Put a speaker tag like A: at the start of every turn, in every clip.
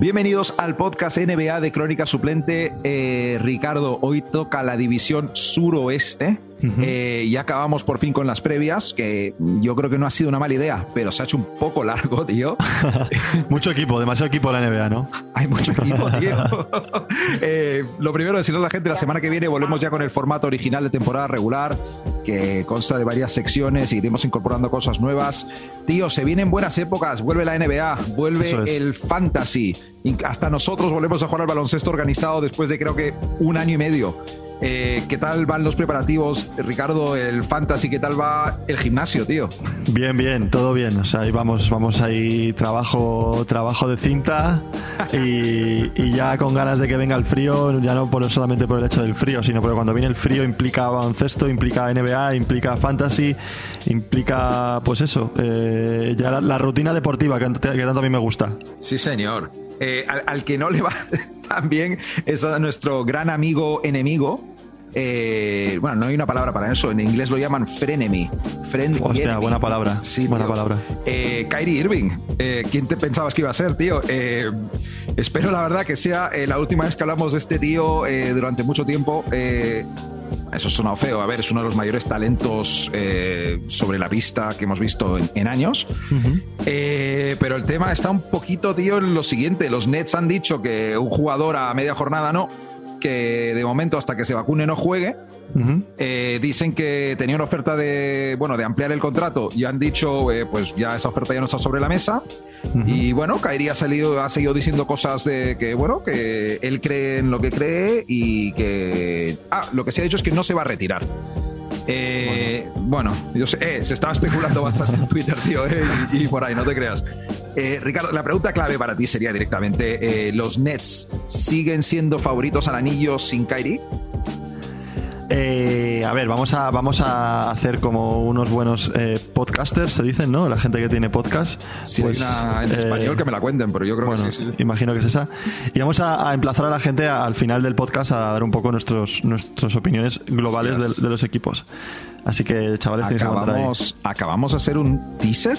A: Bienvenidos al podcast NBA de Crónica Suplente. Eh, Ricardo, hoy toca la división suroeste. Eh, y acabamos por fin con las previas, que yo creo que no ha sido una mala idea, pero se ha hecho un poco largo, tío.
B: mucho equipo, demasiado equipo la NBA, ¿no?
A: Hay mucho equipo, tío. Eh, lo primero, decirle a la gente, la semana que viene volvemos ya con el formato original de temporada regular, que consta de varias secciones, y iremos incorporando cosas nuevas. Tío, se vienen buenas épocas, vuelve la NBA, vuelve el fantasy, hasta nosotros volvemos a jugar al baloncesto organizado después de creo que un año y medio. Eh, ¿Qué tal van los preparativos, Ricardo, el fantasy? ¿Qué tal va el gimnasio, tío?
B: Bien, bien, todo bien. O sea, ahí vamos, vamos ahí trabajo, trabajo de cinta y, ya con ganas de que venga el frío, ya no por, solamente por el hecho del frío, sino porque cuando viene el frío implica baloncesto, implica NBA, implica fantasy, implica, pues eso, eh, ya la, rutina deportiva que, que tanto a mí me gusta.
A: Sí, señor. Eh, al, que no le va tan bien es a nuestro gran amigo enemigo. Eh, bueno, no hay una palabra para eso. En inglés lo llaman frenemy.
B: Friend Hostia, buena palabra. Sí, buena palabra.
A: Eh, Kyrie Irving. ¿Quién te pensabas que iba a ser, tío? espero, la verdad, que sea la última vez que hablamos de este tío durante mucho tiempo. Eso suena feo. A ver, es uno de los mayores talentos eh, sobre la pista que hemos visto en, años. Eh, pero el tema está un poquito, tío, en lo siguiente. Los Nets han dicho que un jugador a media jornada no, que de momento hasta que se vacune no juegue. Eh, dicen que tenía una oferta de, bueno, de ampliar el contrato y han dicho, eh, pues ya esa oferta ya no está sobre la mesa. Y bueno, Kairi ha, salido, ha seguido diciendo cosas de que, bueno, que él cree en lo que cree y que... Ah, lo que se ha dicho es que no se va a retirar. Eh, bueno. yo sé, se estaba especulando bastante en Twitter, tío, y, por ahí, no te creas. Ricardo, la pregunta clave para ti sería directamente, ¿los Nets siguen siendo favoritos al anillo sin Kyrie?
B: Eh, a ver, vamos a, vamos a hacer como unos buenos eh, podcasters, se dicen, ¿no? La gente que tiene podcast.
A: Sí, pues, una en español eh, que me la cuenten, pero yo creo que sí,
B: Imagino que es esa. Y vamos a, emplazar a la gente al final del podcast a dar un poco nuestros, nuestras opiniones globales de, los equipos. Así que, chavales,
A: acabamos, ¿Acabamos de hacer un teaser?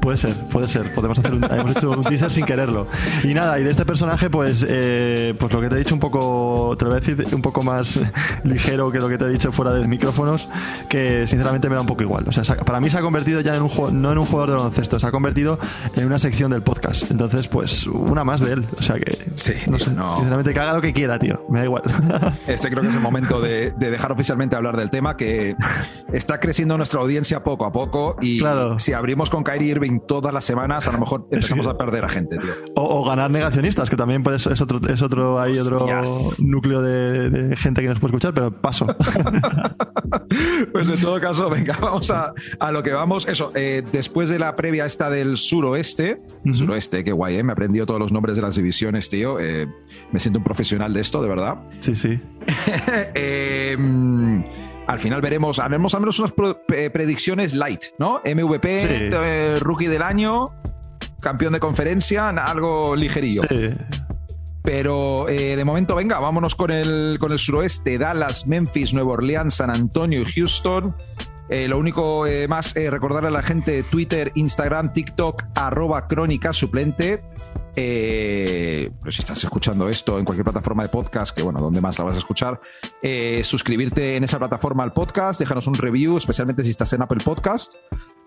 B: Puede ser, puede ser. Podemos hacer un, hemos hecho un teaser sin quererlo. Y nada, y de este personaje, pues, eh, pues lo que te he dicho un poco, te lo voy a decir un poco más ligero que lo que te he dicho fuera de los micrófonos, que sinceramente me da un poco igual. O sea, para mí se ha convertido ya en un no en un jugador de baloncesto, se ha convertido en una sección del podcast. Entonces, pues, una más de él. O sea que,
A: sí,
B: no sé, sinceramente que haga lo que quiera, tío. Me da igual.
A: Este creo que es el momento de, dejar oficialmente hablar del tema, que está creciendo nuestra audiencia poco a poco y claro. si abrimos con Kyrie Irving todas las semanas, a lo mejor empezamos a perder a gente, tío.
B: O, ganar negacionistas, que también puede, es otro, es otro, hay otro núcleo de, gente que nos puede escuchar, pero paso.
A: pues en todo caso, venga, vamos a, lo que vamos. Eso, eh, después de la previa esta del suroeste, suroeste, qué guay, ¿eh? me he aprendido todos los nombres de las divisiones, tío. Eh, me siento un profesional de esto, de verdad.
B: Sí, sí.
A: eh, al final veremos, haremos al menos unas predicciones light, ¿no? MVP, eh, rookie del año, campeón de conferencia, algo ligerillo. Pero eh, de momento, venga, vámonos con el, con el suroeste: Dallas, Memphis, Nueva Orleans, San Antonio y Houston. Eh, lo único más, recordarle a la gente Twitter, Instagram, TikTok, arroba crónica suplente. Eh, pero si estás escuchando esto en cualquier plataforma de podcast, que bueno, donde más la vas a escuchar, eh, suscribirte en esa plataforma al podcast, déjanos un review, especialmente si estás en Apple Podcast.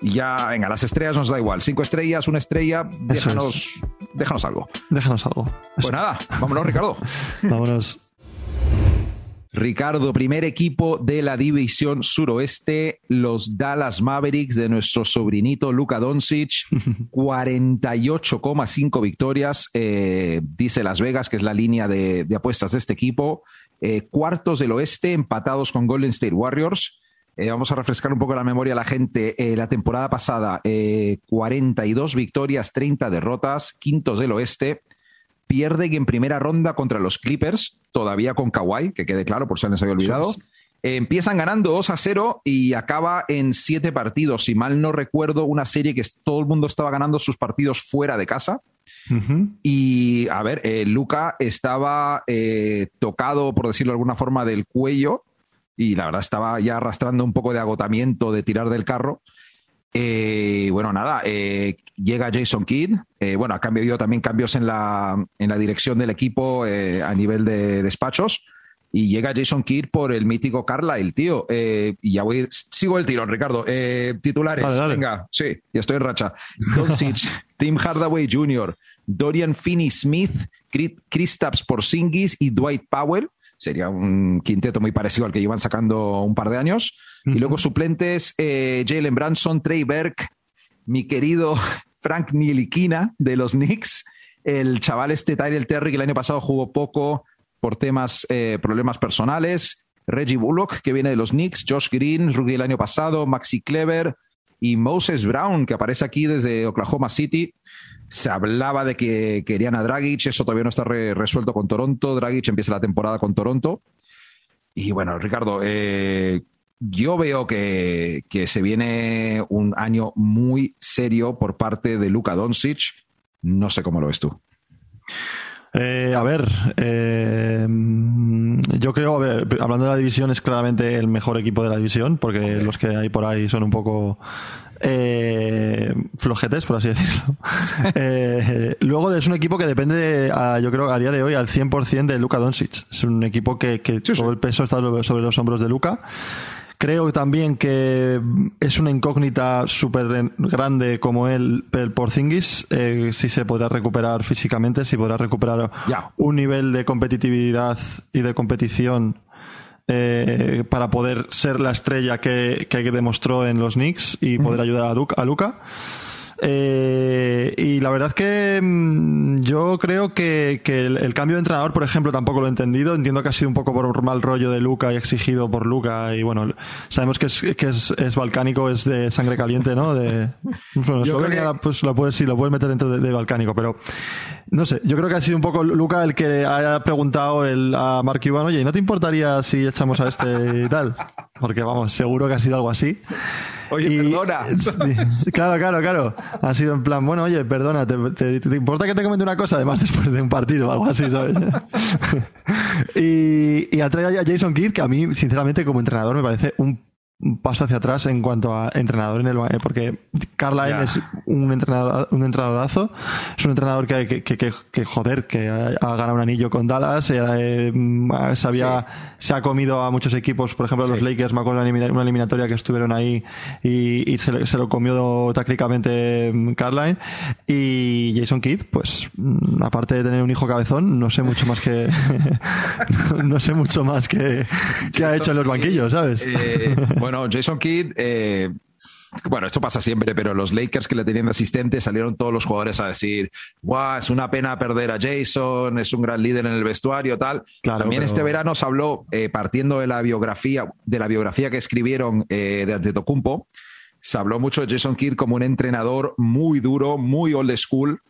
A: Y ya, venga, las estrellas nos da igual. Cinco estrellas, una estrella, déjanos, déjanos algo.
B: Déjanos algo.
A: Pues nada, vámonos, Ricardo.
B: vámonos.
A: Ricardo, primer equipo de la división suroeste, los Dallas Mavericks de nuestro sobrinito Luka Doncic, 48,5 victorias, eh, dice Las Vegas, que es la línea de, apuestas de este equipo, eh, cuartos del oeste empatados con Golden State Warriors. Eh, vamos a refrescar un poco la memoria a la gente. la temporada pasada, 42 victorias, 30 derrotas, quintos del oeste pierden en primera ronda contra los Clippers, todavía con Kawhi, que quede claro por si se había olvidado. empiezan ganando 2 a 0 y acaba en siete partidos. Si mal no recuerdo, una serie que todo el mundo estaba ganando sus partidos fuera de casa. Y a ver, eh, Luca estaba eh, tocado, por decirlo de alguna forma, del cuello y la verdad estaba ya arrastrando un poco de agotamiento de tirar del carro. Eh, bueno, nada, eh, llega Jason Kidd. Eh, bueno, ha cambiado también cambios en la, en la dirección del equipo a nivel de despachos. Y llega Jason Kidd por el mítico Carlisle, tío. y ya voy, sigo el tirón, Ricardo. titulares, venga, sí, ya estoy en racha. Tim Hardaway Jr., Dorian Finney Smith, Kristaps Porzingis y Dwight Powell. Sería un quinteto muy parecido al que llevan sacando un par de años. Y luego suplentes, eh, Jalen Branson, Trey Burke, mi querido Frank Nilikina de los Knicks, el chaval este Tyrell Terry que el año pasado jugó poco por temas, eh, problemas personales, Reggie Bullock que viene de los Knicks, Josh Green, rookie el año pasado, Maxi Clever y Moses Brown que aparece aquí desde Oklahoma City. Se hablaba de que querían a Dragic, eso todavía no está resuelto con Toronto. Dragic empieza la temporada con Toronto. Y bueno, Ricardo, eh, yo veo que, se viene un año muy serio por parte de Luka Doncic. No sé cómo lo ves tú.
B: Eh, a ver, eh, yo creo, hablando de la división, es claramente el mejor equipo de la división, porque los que hay por ahí son un poco eh, flojetes, por así decirlo. luego es un equipo que depende, yo creo, a día de hoy al 100% de Luka Doncic. Es un equipo que, todo el peso está sobre los hombros de Luka. Creo también que es una incógnita súper grande como él, el Porzingis, eh, si se podrá recuperar físicamente, si podrá recuperar un nivel de competitividad y de competición eh, para poder ser la estrella que, que demostró en los Knicks y poder ayudar a, a Luca. Eh, y la verdad que mm, yo creo que, el, cambio de entrenador, por ejemplo, tampoco lo he entendido. Entiendo que ha sido un poco por mal rollo de Luca y exigido por Luca. Y bueno, sabemos que es, que es, balcánico, es de sangre caliente, ¿no? De, bueno, pues lo puedes, sí, lo puedes meter dentro de, balcánico, pero no sé, yo creo que ha sido un poco Luca el que haya preguntado el, a Mark Cuban, oye, ¿no te importaría si echamos a este y tal? Porque vamos, seguro que ha sido algo así.
A: Oye, perdona.
B: Claro, claro, claro. Ha sido en plan, bueno, oye, perdona, ¿te, importa que te comente una cosa? Además, después de un partido o algo así, ¿sabes? y, y atrae a Jason Kidd, que a mí, sinceramente, como entrenador, me parece un un paso hacia atrás en cuanto a entrenador en el eh, porque Carla es un entrenador un entrenadorazo es un entrenador que, que, que, que joder que ha, ganado un anillo con Dallas eh, sabía, se ha comido a muchos equipos por ejemplo los Lakers me acuerdo de una eliminatoria que estuvieron ahí y, y se, se, lo comió tácticamente mm, Carline y Jason Kidd pues mm, aparte de tener un hijo cabezón no sé mucho más que no sé mucho más que, que ha hecho en los banquillos sabes
A: eh, bueno, Jason Kidd, eh, bueno, esto pasa siempre, pero los Lakers que le tenían de asistente salieron todos los jugadores a decir, guau, es una pena perder a Jason, es un gran líder en el vestuario, tal. También este verano se habló, eh, partiendo de la biografía, de la biografía que escribieron eh, de Antetokounmpo, se habló mucho de Jason Kidd como un entrenador muy duro, muy old school,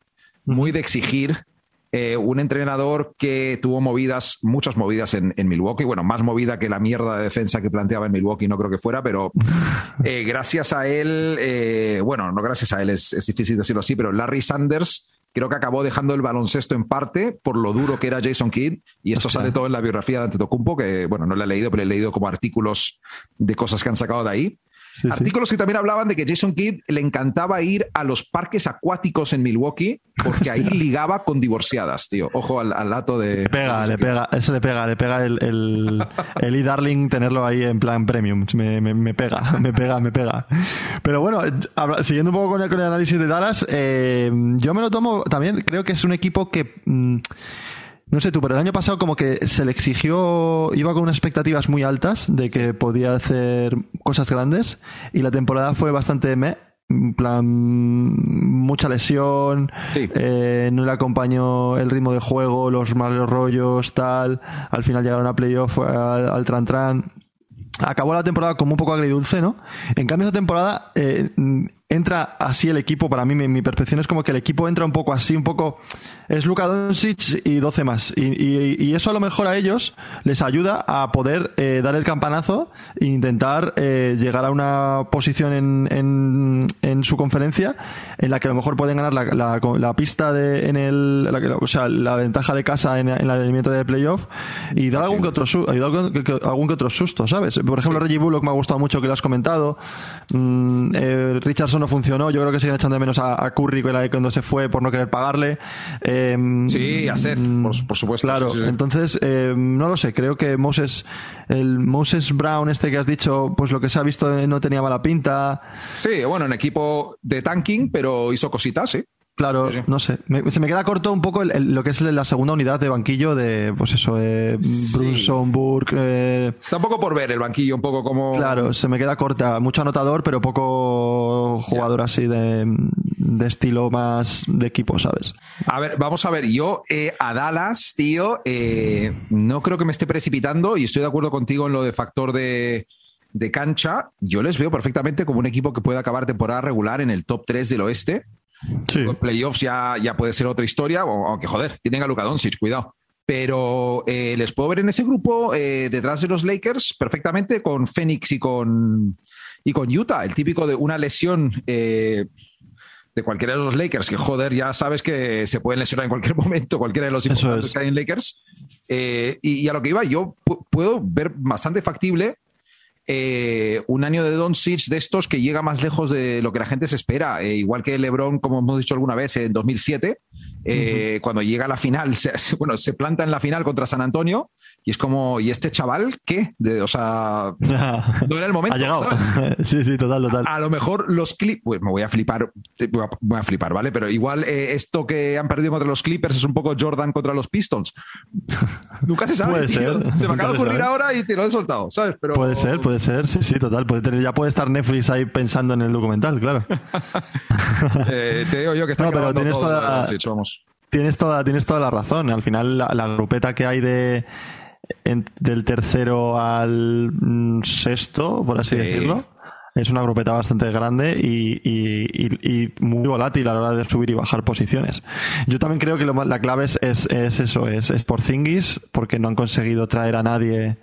A: muy de exigir, eh, un entrenador que tuvo movidas, muchas movidas en, Milwaukee, bueno, más movida que la mierda de defensa que planteaba en Milwaukee, no creo que fuera, pero eh, gracias a él, eh, bueno, no gracias a él, es, difícil decirlo así, pero Larry Sanders creo que acabó dejando el baloncesto en parte por lo duro que era Jason Kidd, y esto sale todo en la biografía de Antetokounmpo, que, bueno, no la he leído, pero he leído como artículos de cosas que han sacado de ahí. Artículos que también hablaban de que Jason Kidd le encantaba ir a los parques acuáticos en Milwaukee porque ahí ligaba con divorciadas, tío. Ojo al, al dato de.
B: Le pega, le pega, eso le pega, le pega el, el, el e-darling tenerlo ahí en plan premium. Me, me, pega, me pega, me pega. Pero bueno, siguiendo un poco con el, con el análisis de Dallas, eh, yo me lo tomo también, creo que es un equipo que. Mm, no sé tú, pero el año pasado como que se le exigió, iba con unas expectativas muy altas de que podía hacer cosas grandes y la temporada fue bastante me, en plan mucha lesión, eh, no le acompañó el ritmo de juego, los malos rollos, tal. Al final llegaron a playoff al, al Tran Tran. Acabó la temporada como un poco agridulce, ¿no? En cambio, esta temporada eh, entra así el equipo, para mí mi, mi, percepción es como que el equipo entra un poco así, un poco... Es Luka Doncic y 12 más. Y, y, y eso a lo mejor a ellos les ayuda a poder eh, dar el campanazo e intentar eh, llegar a una posición en, en, en, su conferencia en la que a lo mejor pueden ganar la, la, la pista de, en el... La, o sea, la ventaja de casa en, en el elemento de playoff y dar algún que otro, algún que, algún que otro susto, ¿sabes? Por ejemplo. Reggie Bullock me ha gustado mucho que lo has comentado. Mm, eh, Richardson no funcionó. Yo creo que siguen echando de menos a, a Curry cuando se fue por no querer pagarle.
A: Eh, sí, a Seth, por, por supuesto.
B: Claro,
A: sí, sí.
B: entonces, eh, no lo sé. Creo que Moses, el Moses Brown, este que has dicho, pues lo que se ha visto no tenía mala pinta.
A: Sí, bueno, en equipo de tanking, pero hizo cositas, sí.
B: Claro, sí. no sé. Me, se me queda corto un poco el, el, lo que es la segunda unidad de banquillo de, pues eso, eh, Brunson, Burke. Eh...
A: Está un poco por ver el banquillo, un poco como.
B: Claro, se me queda corta. Mucho anotador, pero poco jugador así de, de, estilo más de equipo, ¿sabes?
A: A ver, vamos a ver. Yo eh, a Dallas, tío, eh, no creo que me esté precipitando y estoy de acuerdo contigo en lo de factor de de cancha, yo les veo perfectamente como un equipo que puede acabar temporada regular en el top 3 del oeste. Sí. Los playoffs ya, ya puede ser otra historia, aunque joder, tienen a Luka Doncic, cuidado. Pero eh, les puedo ver en ese grupo eh, detrás de los Lakers perfectamente con Phoenix y con, y con Utah, el típico de una lesión eh, de cualquiera de los Lakers, que joder, ya sabes que se pueden lesionar en cualquier momento, cualquiera de los importantes es. que hay en Lakers. Eh, y, y, a lo que iba, yo puedo ver bastante factible eh, un año de Don Doncic de estos que llega más lejos de lo que la gente se espera. Eh, igual que LeBron, como hemos dicho alguna vez, en 2007, eh, uh -huh. cuando llega a la final, se, bueno, se planta en la final contra San Antonio y es como, ¿y este chaval qué? De, o sea, no era el momento.
B: ha llegado. sí, sí, total, total.
A: A, a, lo mejor los clips, pues me voy a flipar, voy a, voy a flipar, ¿vale? Pero igual eh, esto que han perdido contra los Clippers es un poco Jordan contra los Pistons. Nunca se sabe.
B: Puede ser.
A: Se me acaba de ocurrir ahora y te lo he soltado, ¿sabes?
B: Pero... Puede ser, puede ser, sí, sí, total. Puede tener, ya puede estar Netflix ahí pensando en el documental, claro.
A: eh, te digo yo que está
B: no, pero tienes
A: todo,
B: toda,
A: hecho, vamos.
B: Tienes toda, tienes toda la razón. Al final, la, la grupeta que hay de en, del tercero al mm, sexto, por así sí. decirlo. Es una grupeta bastante grande y, y, y, y, muy volátil a la hora de subir y bajar posiciones. Yo también creo que lo, la clave es, es, es eso, es, es por Zingis, porque no han conseguido traer a nadie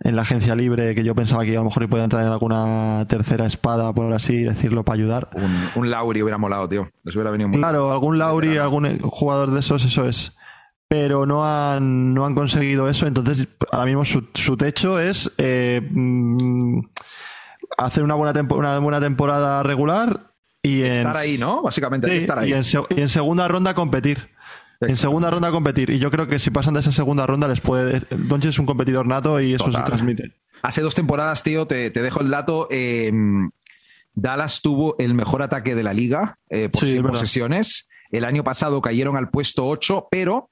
B: en la agencia libre que yo pensaba que a lo mejor podían traer alguna tercera espada, por así decirlo, para ayudar.
A: Un, un Lauri hubiera molado, tío. Les hubiera venido muy
B: Claro, algún Lauri, algún jugador de esos, eso es pero no han, no han conseguido eso. Entonces, ahora mismo su, su techo es eh, mm, hacer una buena, una buena temporada regular y en,
A: estar ahí, ¿no? Básicamente,
B: sí,
A: estar ahí.
B: Y en, y en, segunda ronda competir. En segunda ronda competir. Y yo creo que si pasan de esa segunda ronda les puede. Doncic es un competidor nato y eso Total. se transmite.
A: Hace dos temporadas, tío, te, te dejo el dato. Eh, Dallas tuvo el mejor ataque de la liga eh, por sí, posesiones. El año pasado cayeron al puesto 8, pero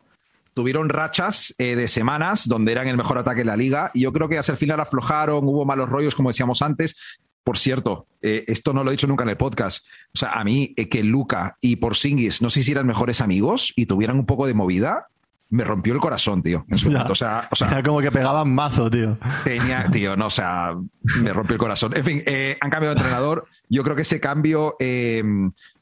A: tuvieron rachas eh, de semanas donde eran el mejor ataque de la liga y yo creo que hacia el final aflojaron, hubo malos rollos, como decíamos antes. Por cierto, eh, esto no lo he dicho nunca en el podcast. O sea, a mí eh, que Luca y Porzingis no se hicieran mejores amigos y tuvieran un poco de movida, me rompió el corazón, tío. En su. O sea, o sea,
B: era como que pegaban mazo, tío.
A: Tenía, tío, no, o sea, me rompió el corazón. En fin, eh, han cambiado de entrenador. Yo creo que ese cambio eh,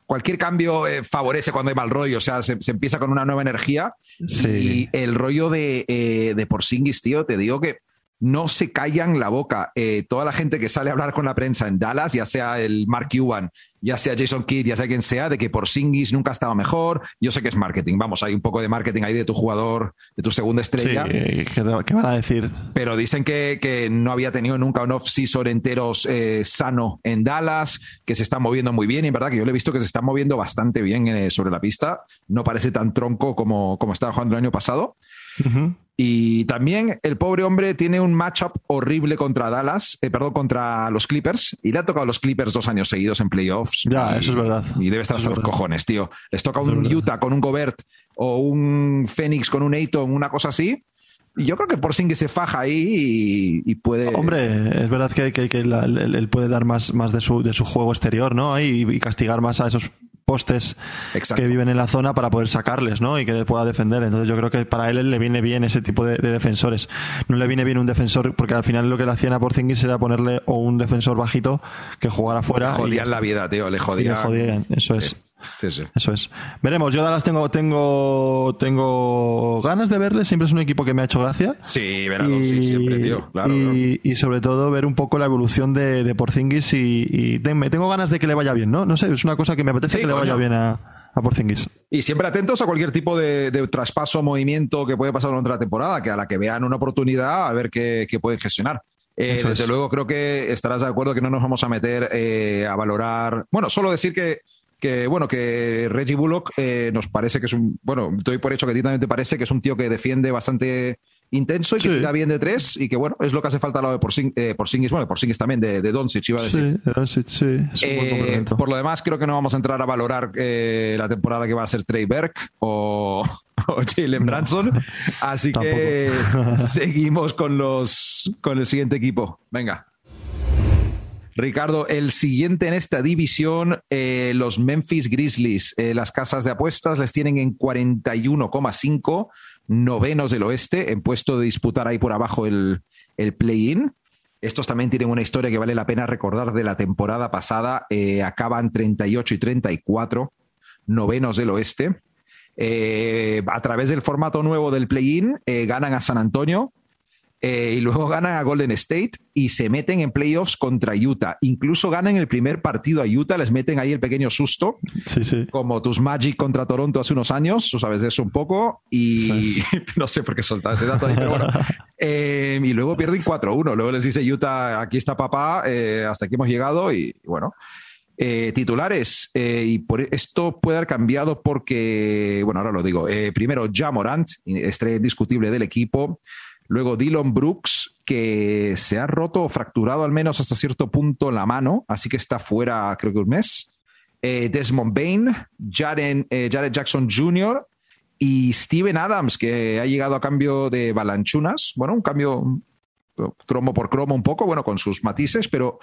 A: cualquier cambio eh, favorece cuando hay mal rollo, o sea, se, se, empieza con una nueva energía sí. y el rollo de, eh, de Porzingis, tío, te digo que no se callan la boca. Eh, toda la gente que sale a hablar con la prensa en Dallas, ya sea el Mark Cuban, ya sea Jason Kidd, ya sea quien sea, de que Porzingis nunca estaba mejor. Yo sé que es marketing, vamos, hay un poco de marketing ahí de tu jugador, de tu segunda estrella.
B: Sí, ¿qué, qué van a decir?
A: Pero dicen que, que, no había tenido nunca un off-season enteros eh, sano en Dallas, que se está moviendo muy bien, y en verdad que yo le he visto que se está moviendo bastante bien eh, sobre la pista. No parece tan tronco como, como estaba jugando el año pasado. Uh -huh. Y también el pobre hombre tiene un matchup horrible contra Dallas, eh, perdón, contra los Clippers. Y le ha tocado a los Clippers dos años seguidos en playoffs.
B: Ya,
A: y,
B: eso es verdad.
A: Y debe estar hasta los cojones, tío. Les toca un Utah con un Gobert o un Phoenix con un Ayton, una cosa así. Y yo creo que por que se faja ahí y, y, puede.
B: Hombre, es verdad que, que, que la, él, él, puede dar más, más de, su, de su juego exterior, ¿no? Y, y, castigar más a esos postes que viven en la zona para poder sacarles, ¿no? Y que pueda defender. Entonces yo creo que para él le viene bien ese tipo de, defensores. No le viene bien un defensor, porque al final lo que le hacían a Porzingis era ponerle o un defensor bajito que jugara fuera.
A: Le jodían la vida, tío, le jodían.
B: Le jodían, eso es. Eso es. Veremos, yo Dallas tengo, tengo, tengo ganas de verle, siempre es un equipo que me ha hecho gracia.
A: Sí, sí, siempre, tío.
B: y, sobre todo ver un poco la evolución de, de Porzingis y, tengo ganas de que le vaya bien, ¿no? No sé, es una cosa que me apetece que le vaya bien a, a Porzingis.
A: Y siempre atentos a cualquier tipo de, traspaso movimiento que puede pasar en otra temporada, que a la que vean una oportunidad a ver qué, pueden gestionar. Eh, desde luego creo que estarás de acuerdo que no nos vamos a meter eh, a valorar. Bueno, solo decir que que bueno, que Reggie Bullock eh, nos parece que es un, bueno, doy por hecho que a ti también te parece que es un tío que defiende bastante intenso y que tira bien de tres y que bueno, es lo que hace falta al lado de Porzingis, eh, Porzingis bueno, Porzingis también, de, de Doncic iba a decir.
B: Sí, Doncic, sí.
A: Eh, por lo demás, creo que no vamos a entrar a valorar la temporada que va a ser Trey Burke o, Jalen Branson, así que seguimos con los con el siguiente equipo. Venga. Ricardo, el siguiente en esta división, eh, los Memphis Grizzlies. Eh, las casas de apuestas les tienen en 41,5, novenos del oeste, en puesto de disputar ahí por abajo el, play-in. Estos también tienen una historia que vale la pena recordar de la temporada pasada. Eh, acaban 38 y 34, novenos del oeste. a través del formato nuevo del play-in, ganan a San Antonio, eh, y luego ganan a Golden State y se meten en playoffs contra Utah. Incluso ganan el primer partido a Utah, les meten ahí el pequeño susto, como tus Magic contra Toronto hace unos años, tú sabes de eso un poco, y no sé por qué soltar ese dato ahí, pero bueno. Eh, y luego pierden 4-1, luego les dice Utah, aquí está papá, eh, hasta aquí hemos llegado, y bueno. titulares, y por esto puede haber cambiado porque, bueno, ahora lo digo. primero, Ja Morant, estrella indiscutible del equipo. Luego Dylan Brooks, que se ha roto o fracturado al menos hasta cierto punto la mano, así que está fuera creo que un mes. Eh, Desmond Bain, eh, Jared, Jackson Jr. y Steven Adams, que ha llegado a cambio de Balanchunas. Bueno, un cambio cromo por cromo un poco, bueno, con sus matices, pero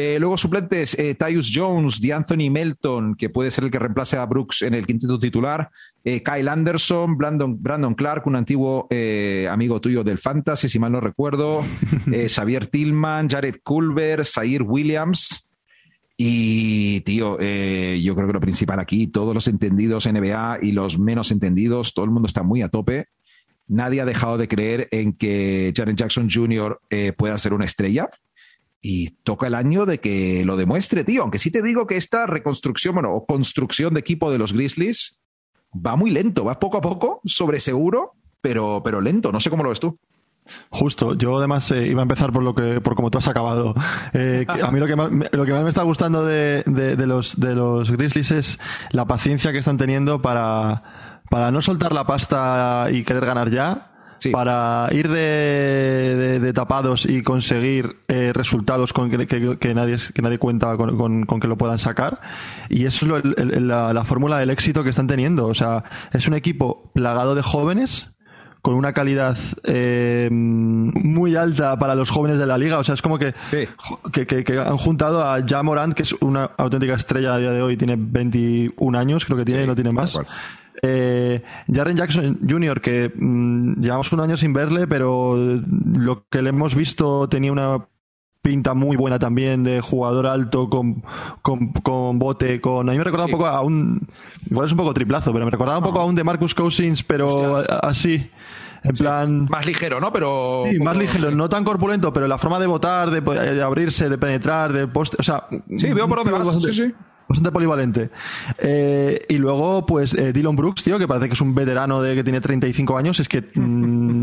A: eh, luego suplentes, eh, Tyus Jones, Anthony Melton, que puede ser el que reemplace a Brooks en el quinteto titular, eh, Kyle Anderson, Brandon, Brandon Clark, un antiguo amigo tuyo del Fantasy, si mal no recuerdo, Xavier Tillman, Jared Culver, Zaire Williams. Y, tío, yo creo que lo principal aquí, todos los entendidos NBA y los menos entendidos, todo el mundo está muy a tope. Nadie ha dejado de creer en que Jared Jackson Jr. pueda ser una estrella y toca el año de que lo demuestre, tío. Aunque sí te digo que esta reconstrucción, bueno, o construcción de equipo de los Grizzlies va muy lento, va poco a poco, sobre seguro, pero, pero lento. No sé cómo lo ves tú.
B: Justo, yo además eh, iba a empezar por lo que, por como tú has acabado. Eh, a mí lo que más, lo que más me está gustando de, de, los, de los Grizzlies es la paciencia que están teniendo para, para no soltar la pasta y querer ganar ya, para ir de, tapados y conseguir eh, resultados con que, que, nadie, que nadie cuenta con, con, que lo puedan sacar. Y eso es la, fórmula del éxito que están teniendo. O sea, es un equipo plagado de jóvenes con una calidad eh, muy alta para los jóvenes de la liga. O sea, es como que, que, han juntado a Ja Morant, que es una auténtica estrella a día de hoy, tiene 21 años, creo que tiene, y no tiene más. Eh, Jaren Jackson Jr., que mm, llevamos un año sin verle, pero lo que le hemos visto tenía una pinta muy buena también de jugador alto con, con, bote, con... A mí me recordaba un poco a un... Igual es un poco triplazo, pero me recordaba un poco a un de Marcus Cousins, pero así... En plan.
A: Más ligero, ¿no? Pero.
B: Sí, más ligero, no tan corpulento, pero la forma de votar, de, abrirse, de penetrar, de poste. O sea.
A: Sí, veo por dónde vas. Sí, sí
B: bastante polivalente. Eh, y luego, pues, eh, Dylan Brooks, tío, que parece que es un veterano de que tiene 35 años, es que mm,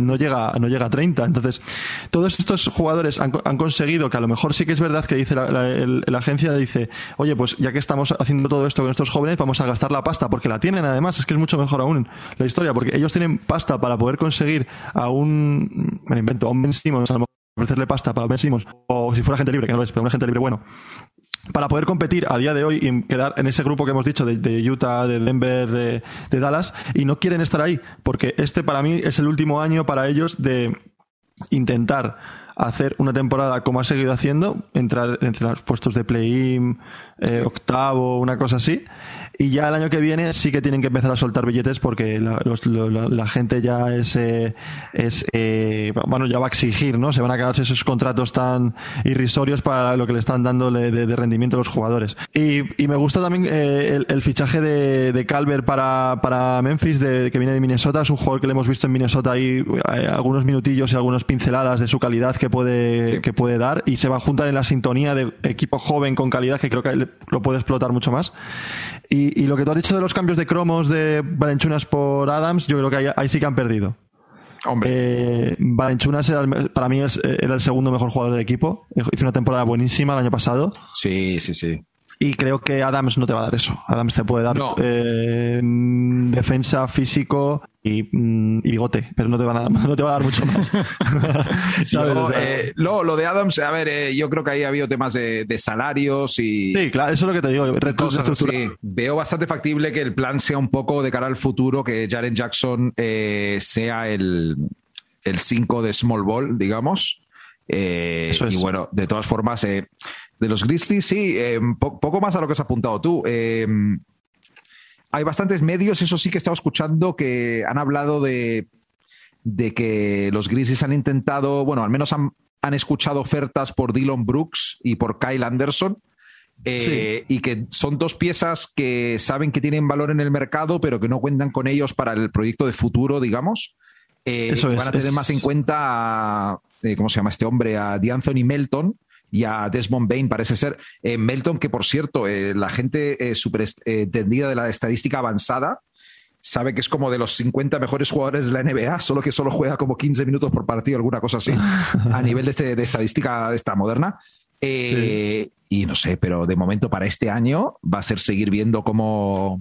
B: no, llega, no llega a 30. Entonces, todos estos jugadores han, conseguido que a lo mejor sí que es verdad que dice la, agencia, dice, oye, pues ya que estamos haciendo todo esto con estos jóvenes, vamos a gastar la pasta, porque la tienen además, es que es mucho mejor aún la historia, porque ellos tienen pasta para poder conseguir a un, me invento, a un Ben Simmons, a lo mejor ofrecerle pasta para Ben Simmons, o si fuera gente libre, que no lo es, pero una gente libre bueno, para poder competir a día de hoy y quedar en ese grupo que hemos dicho de, Utah, de Denver, de, Dallas, y no quieren estar ahí, porque este para mí es el último año para ellos de intentar hacer una temporada como ha seguido haciendo, entrar entre los puestos de play-in, eh, octavo, una cosa así, Y ya el año que viene sí que tienen que empezar a soltar billetes porque la, gente ya es, eh, es eh, bueno, ya va a exigir, ¿no? Se van a quedarse esos contratos tan irrisorios para lo que le están dando de, rendimiento a los jugadores. Y, me gusta también eh, el, fichaje de, de Calvert para, para Memphis, de, que viene de Minnesota. Es un jugador que le hemos visto en Minnesota ahí algunos minutillos y algunas pinceladas de su calidad que puede, que puede dar y se va a juntar en la sintonía de equipo joven con calidad que creo que lo puede explotar mucho más. Y, lo que tú has dicho de los cambios de cromos de Valenchunas por Adams, yo creo que ahí, sí que han perdido.
A: Hombre.
B: Eh, Valenchunas para mí era el segundo mejor jugador del equipo. Hizo una temporada buenísima el año pasado.
A: Sí, sí, sí.
B: Y creo que Adams no te va a dar eso. Adams te puede dar eh, defensa, físico y, mm, bigote, pero no te, van a, no te va a dar mucho más.
A: Eh, lo, de Adams, a ver, eh, yo creo que ahí ha habido temas de, salarios y.
B: Sí, claro, eso es lo que te digo.
A: Veo bastante factible que el plan sea un poco de cara al futuro, que Jaren Jackson sea el 5 de Small Ball, digamos. Y bueno, de todas formas, de los Grizzlies, sí, eh, poco más a lo que has apuntado tú. Eh, hay bastantes medios, eso sí que he estado escuchando, que han hablado de, de que los Grizzlies han intentado, bueno, al menos han, escuchado ofertas por Dylan Brooks y por Kyle Anderson. Eh, y que son dos piezas que saben que tienen valor en el mercado, pero que no cuentan con ellos para el proyecto de futuro, digamos. Eso van a tener más en cuenta a, ¿cómo se llama este hombre? A D'Anthony Melton, y a Desmond Bain, parece ser. Eh, Melton, que por cierto, eh, la gente eh, súper entendida de la estadística avanzada sabe que es como de los 50 mejores jugadores de la NBA, solo que solo juega como 15 minutos por partido, alguna cosa así, a nivel de, este, de estadística esta moderna. Y no sé, pero de momento para este año va a ser seguir viendo cómo,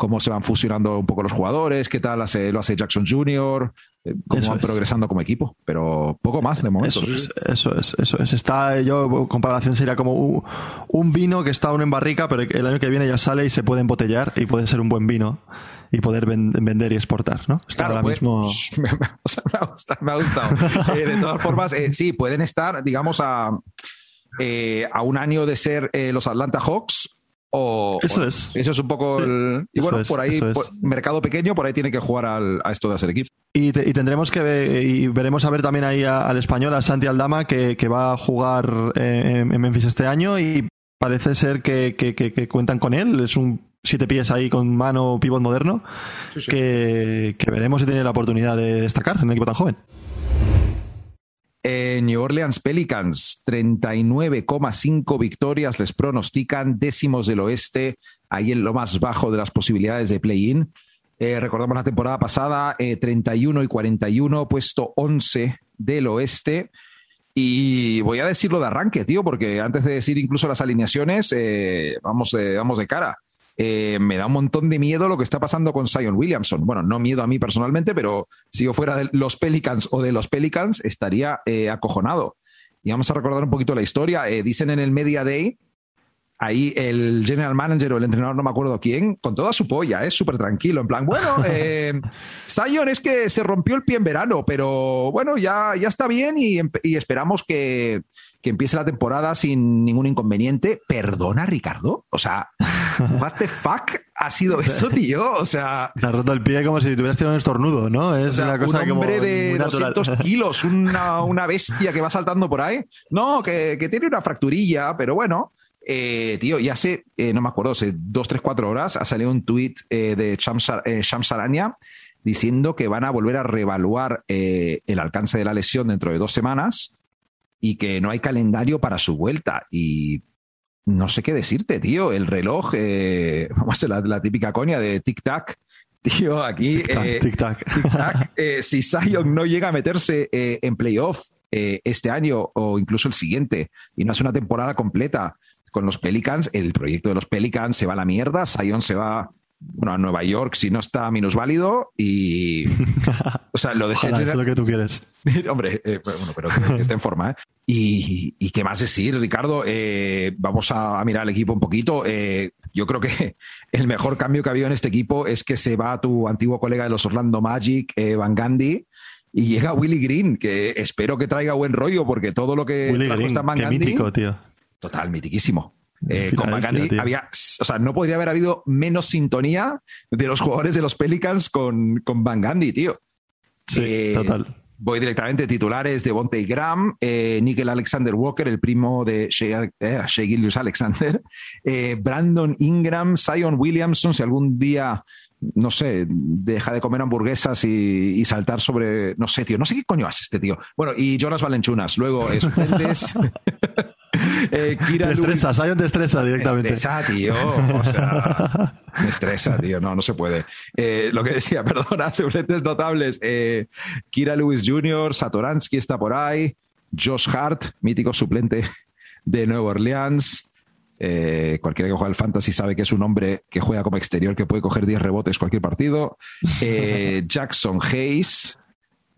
A: cómo se van fusionando un poco los jugadores, qué tal hace, lo hace Jackson Jr., eh, cómo van progresando como equipo, pero poco más de momento.
B: Eso es, eso es, eso es. Está, yo, comparación sería como un, vino que está aún en barrica, pero el año que viene ya sale y se puede embotellar y puede ser un buen vino y poder vender y exportar, ¿no?
A: Está ahora pues, mismo. Me, ha gustado. Eh, de todas formas, eh, sí, pueden estar, digamos, a, a un año de ser los Atlanta Hawks
B: eso es.
A: Eso es un poco el. Y bueno, por ahí, mercado pequeño, por ahí tiene que jugar a esto de hacer equipo.
B: Y, tendremos que ver, y veremos a ver también ahí al español, a Santi Aldama, que, va a jugar en, Memphis este año y parece ser que, cuentan con él. Es un siete pies ahí con mano pivot moderno Que, que veremos si tiene la oportunidad de destacar en un equipo tan joven.
A: New Orleans Pelicans, 39,5 victorias les pronostican, décimos del oeste, ahí en lo más bajo de las posibilidades de play-in. Eh, recordamos la temporada pasada, 31 eh, y 41, puesto 11 del oeste. Y voy a decirlo de arranque, tío, porque antes de decir incluso las alineaciones, eh, vamos, vamos de cara. Eh, me da un montón de miedo lo que está pasando con Zion Williamson. Bueno, no miedo a mí personalmente, pero si yo fuera de los Pelicans o de los Pelicans, estaría eh, acojonado. Y vamos a recordar un poquito la historia. Eh, dicen en el Media Day, ahí el general manager o el entrenador, no me acuerdo quién, con toda su polla, es súper tranquilo, en plan, bueno, Zion es que se rompió el pie en verano, pero bueno, ya, ya está bien y esperamos que, que empiece la temporada sin ningún inconveniente. Perdona, Ricardo. O sea, what the fuck ha sido eso, tío? O sea.
B: Te ha roto el pie como si tuvieras tirado un estornudo, ¿no?
A: Es una cosa un hombre de 200 kilos, una, bestia que va saltando por ahí. No, que, tiene una fracturilla, pero bueno. Eh, tío, ya hace, eh, no me acuerdo, hace dos, tres, cuatro horas ha salido un tuit eh, de Shams Arania diciendo que van a volver a reevaluar el alcance de la lesión dentro de dos semanas y que no hay calendario para su vuelta. Y no sé qué decirte, tío. El reloj, eh, vamos a hacer la, típica coña de tic-tac. Tío, aquí.
B: Tic-tac.
A: Eh, eh, si Zion no llega a meterse en playoff este año o incluso el siguiente y no hace una temporada completa con los Pelicans, el proyecto de los Pelicans se va a la mierda. Zion se va bueno, a Nueva York si no está minusválido y...
B: O sea, lo de este... es lo que tú quieres.
A: Hombre, eh, bueno, pero que esté en forma. ¿eh? Y, qué más decir, Ricardo? Eh, vamos a, mirar el equipo un poquito. yo creo que el mejor cambio que ha habido en este equipo es que se va tu antiguo colega de los Orlando Magic, Van Gandhi, y llega Willy Green, que espero que traiga buen rollo, porque todo lo que
B: Willy Green, Van Gandhi, mítico, tío.
A: Total, mitiquísimo. Eh, con Gundy había, o sea, no podría haber habido menos sintonía de los jugadores de los Pelicans con, con Van Gundy, tío.
B: Sí,
A: Eh,
B: total.
A: Voy directamente titulares de Bonte Graham, eh, Nickel Alexander Walker, el primo de Shea, Shea Alexander, Brandon Ingram, Zion Williamson, si algún día, no sé, deja de comer hamburguesas y, y saltar sobre, no sé, tío, no sé qué coño hace este tío. Bueno, y Jonas Valenchunas, luego suplentes, eh, Kira
B: Te
A: Lewis-
B: estresa, Zion te estresa directamente.
A: me estresa, tío. O sea, me estresa, tío. No, no se puede. Eh, lo que decía, perdona, suplentes notables. Eh, Kira Lewis Jr., Satoransky está por ahí. Josh Hart, mítico suplente de Nueva Orleans. Eh, cualquiera que juega al fantasy sabe que es un hombre que juega como exterior, que puede coger 10 rebotes cualquier partido. Eh, Jackson Hayes.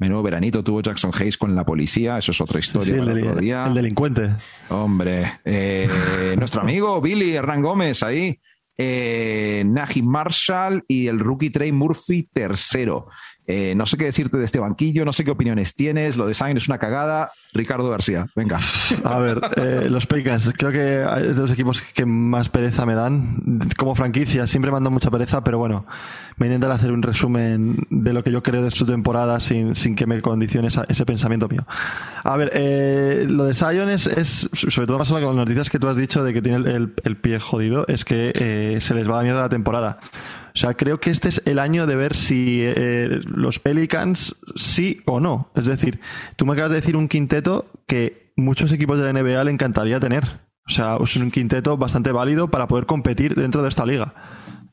A: Menudo veranito tuvo Jackson Hayes con la policía. Eso es otra historia.
B: Sí, el,
A: otro día.
B: el delincuente.
A: Hombre, eh, nuestro amigo Billy Hernán Gómez ahí, eh, Marshall y el rookie Trey Murphy tercero. Eh, no sé qué decirte de este banquillo, no sé qué opiniones tienes, lo de Sainz es una cagada. Ricardo García, venga.
B: A ver, eh, los Pelicans, creo que es de los equipos que más pereza me dan. Como franquicia, siempre me mucha pereza, pero bueno, me intentan hacer un resumen de lo que yo creo de su temporada sin, sin que me condicione ese pensamiento mío. A ver, eh, lo de Zion es, sobre todo pasa con las noticias que tú has dicho de que tiene el, el- pie jodido, es que se les va la mierda la temporada. O sea, creo que este es el año de ver si eh, los Pelicans sí o no. Es decir, tú me acabas de decir un quinteto que muchos equipos de la NBA le encantaría tener. O sea, es un quinteto bastante válido para poder competir dentro de esta liga.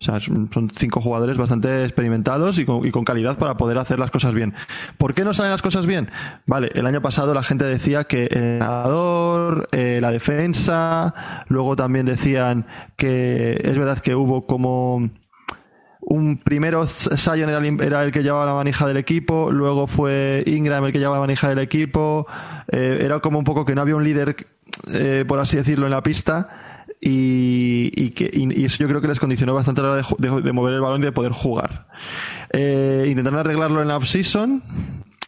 B: O sea, son cinco jugadores bastante experimentados y con, y con calidad para poder hacer las cosas bien. ¿Por qué no salen las cosas bien? Vale, el año pasado la gente decía que el nadador, eh, la defensa, luego también decían que es verdad que hubo como un primero Zion era el, que llevaba la manija del equipo, luego fue Ingram el que llevaba la manija del equipo, eh, era como un poco que no había un líder, eh, por así decirlo, en la pista y, que, eso yo creo que les condicionó bastante a la hora de- de mover el balón y de poder jugar. Eh, intentaron arreglarlo en la off-season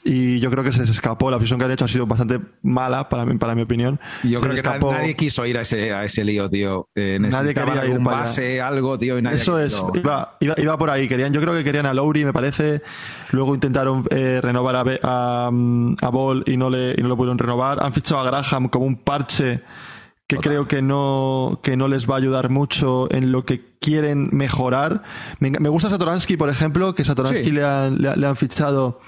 B: y yo creo que se les escapó. La off-season que han hecho ha sido bastante mala para mi, para mi opinión.
A: Yo
B: Se
A: creo que
B: escapó.
A: nadie quiso ir a ese, a ese lío, tío. Eh,
B: Nadie quería ir
A: base, algo, tío. Y nadie
B: Eso es, iba, iba, iba por ahí. Querían, yo creo que querían a Lowry, me parece. Luego intentaron eh, renovar a, a, a Ball y no, le, y no lo pudieron renovar. Han fichado a Graham como un parche que creo que no, que no les va a ayudar mucho en lo que quieren mejorar. Me, gusta Satoransky, por ejemplo, que Satoransky
A: Sí.
B: le, han, le, han- le han fichado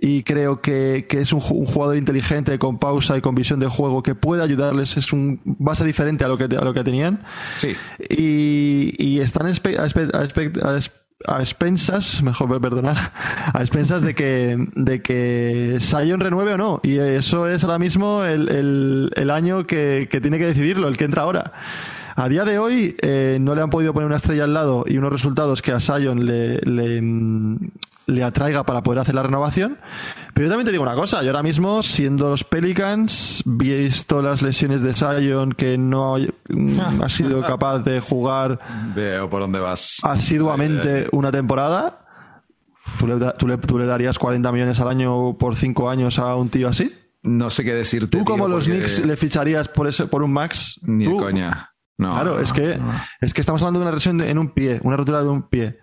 B: y creo que, que es un, un jugador inteligente, con pausa y con visión de juego, que puede ayudarles. Es un base diferente a lo que, a lo que tenían
A: Sí.
B: y, y están a, espe- a espe- a es- a expensas, mejor perdonar, a expensas de que, de que Sion renueve o no. Y eso es ahora mismo el, el, el año que, que tiene que decidirlo, el que entra ahora. A día de hoy eh, no le han podido poner una estrella al lado y unos resultados que a Sion le, le, mm, le atraiga para poder hacer la renovación. Pero yo también te digo una cosa, yo ahora mismo, siendo los Pelicans, visto las lesiones de Sion que no mm, ha sido capaz de jugar
A: Veo por dónde vas.
B: asiduamente una temporada, ¿tú le, da- tú, le, tú le darías 40 millones al año por 5 años a un tío así?
A: No sé qué decirte.
B: ¿Tú como
A: tío,
B: los
A: porque
B: Knicks le ficharías por ese por un max?
A: Ni coña. No,
B: claro,
A: no,
B: es que
A: no.
B: es que estamos hablando de una lesión de- en un pie, una rotura de un pie.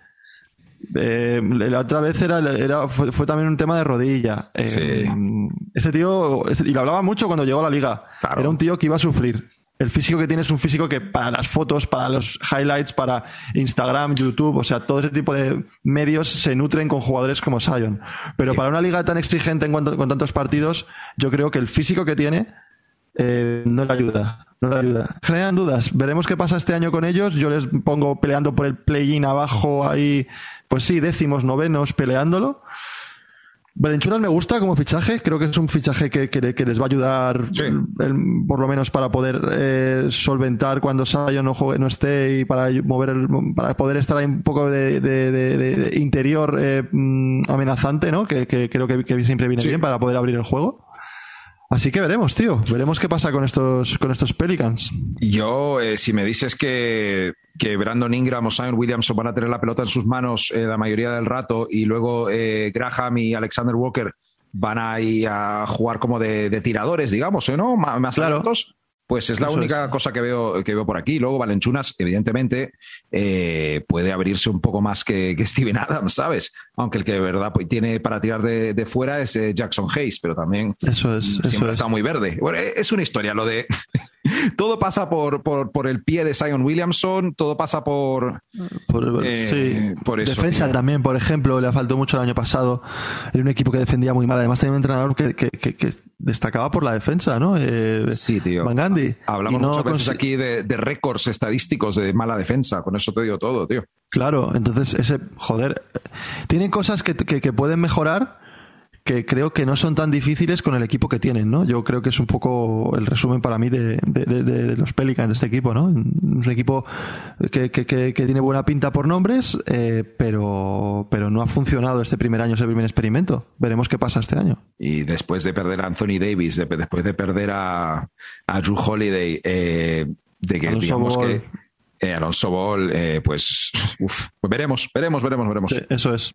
B: Eh, la otra vez era, era fue, fue también un tema de rodilla. Eh,
A: Sí.
B: Ese tío, ese- y lo hablaba mucho cuando llegó a la liga.
A: Claro.
B: Era un tío que iba a sufrir. El físico que tiene es un físico que para las fotos, para los highlights, para Instagram, YouTube, o sea, todo ese tipo de medios se nutren con jugadores como Sion. Pero para una liga tan exigente en cuanto, con tantos partidos, yo creo que el físico que tiene eh, no le ayuda. No le ayuda. Generan dudas. Veremos qué pasa este año con ellos. Yo les pongo peleando por el play-in abajo ahí, pues sí, décimos, novenos, peleándolo. Valenchunas me gusta como fichaje, creo que es un fichaje que, que- que les va a ayudar
A: Sí.
B: el- por lo menos para poder eh, solventar cuando Sayo no juegue, no esté y para mover el- para poder estar ahí un poco de, de- de- de- de interior eh, mm, amenazante, ¿no? Que, que creo que, que siempre viene
A: Sí.
B: bien para poder abrir el juego. Así que veremos, tío, veremos qué pasa con estos con estos Pelicans.
A: Yo, eh, si me dices que, que Brandon Ingram o Zion Williamson van a tener la pelota en sus manos eh, la mayoría del rato y luego eh, Graham y Alexander Walker van a ir a jugar como de, de tiradores, digamos, ¿eh, ¿no? Má- Más
B: Claro.
A: Pues es la única cosa que veo, que veo por aquí. Luego, Valenchunas, evidentemente, eh, puede abrirse un poco más que, Steven Adams, ¿sabes? Aunque el que de verdad pues, tiene para tirar de, fuera es eh, Jackson Hayes, pero también
B: eso es,
A: siempre está muy verde. Bueno, es una historia, lo de todo pasa por, por, el pie de Zion Williamson, todo pasa por.
B: Por, eh, Defensa también, por ejemplo, le faltó mucho el año pasado. Era un equipo que defendía muy mal. Además, tenía un entrenador que, destacaba por la defensa, ¿no?
A: Eh, sí, tío.
B: Van Gandhi.
A: Hablamos muchas veces aquí de, de récords estadísticos de mala defensa. Con eso te digo todo, tío.
B: Claro, entonces ese. Joder. Tienen cosas que, que pueden mejorar que creo que no son tan difíciles con el equipo que tienen, ¿no? Yo creo que es un poco el resumen para mí de, los Pelicans de este equipo, ¿no? Un equipo que, tiene buena pinta por nombres, eh, pero, pero no ha funcionado este primer año, ese primer experimento. Veremos qué pasa este año.
A: Y después de perder a Anthony Davis, después de perder a, a Drew Holiday, eh, de que digamos que eh, Alonso Ball, pues, uf, pues veremos, veremos, veremos, veremos.
B: eso es.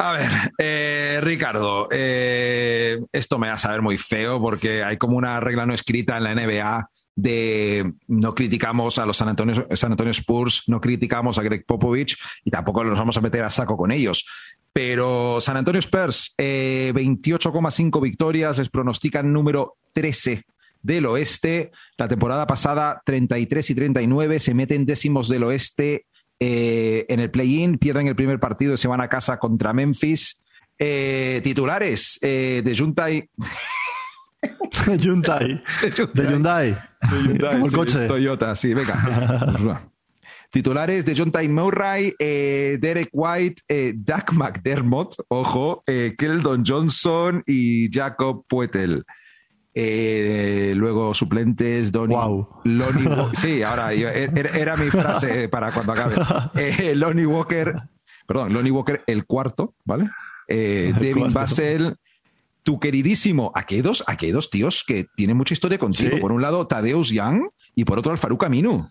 A: A ver, eh, Ricardo, eh, esto me va a saber muy feo porque hay como una regla no escrita en la NBA de no criticamos a los San Antonio, San Antonio Spurs, no criticamos a Greg Popovich y tampoco nos vamos a meter a saco con ellos. Pero San Antonio Spurs, 28,5 eh, victorias, les pronostican número 13 del oeste. La temporada pasada, 33 y 39, se meten décimos del oeste eh, en el play-in, pierden el primer partido y se van a casa contra Memphis. Eh, titulares eh, de Juntai.
B: Juntai. De Hyundai.
A: De el coche. Toyota, sí, venga. Titulares de John Murray, Derek White, Doug McDermott, ojo, Keldon Johnson y Jacob Poetel. Eh, luego suplentes, Donny, Lonnie Sí, ahora era, mi frase para cuando acabe. Eh, Lonnie Walker, perdón, Lonnie Walker, el cuarto, ¿vale? Eh, Devin Basel, tu queridísimo. Aquí hay, dos, aquí dos tíos que tienen mucha historia contigo. Por un lado, Tadeusz Young y por otro, Alfaru Aminu.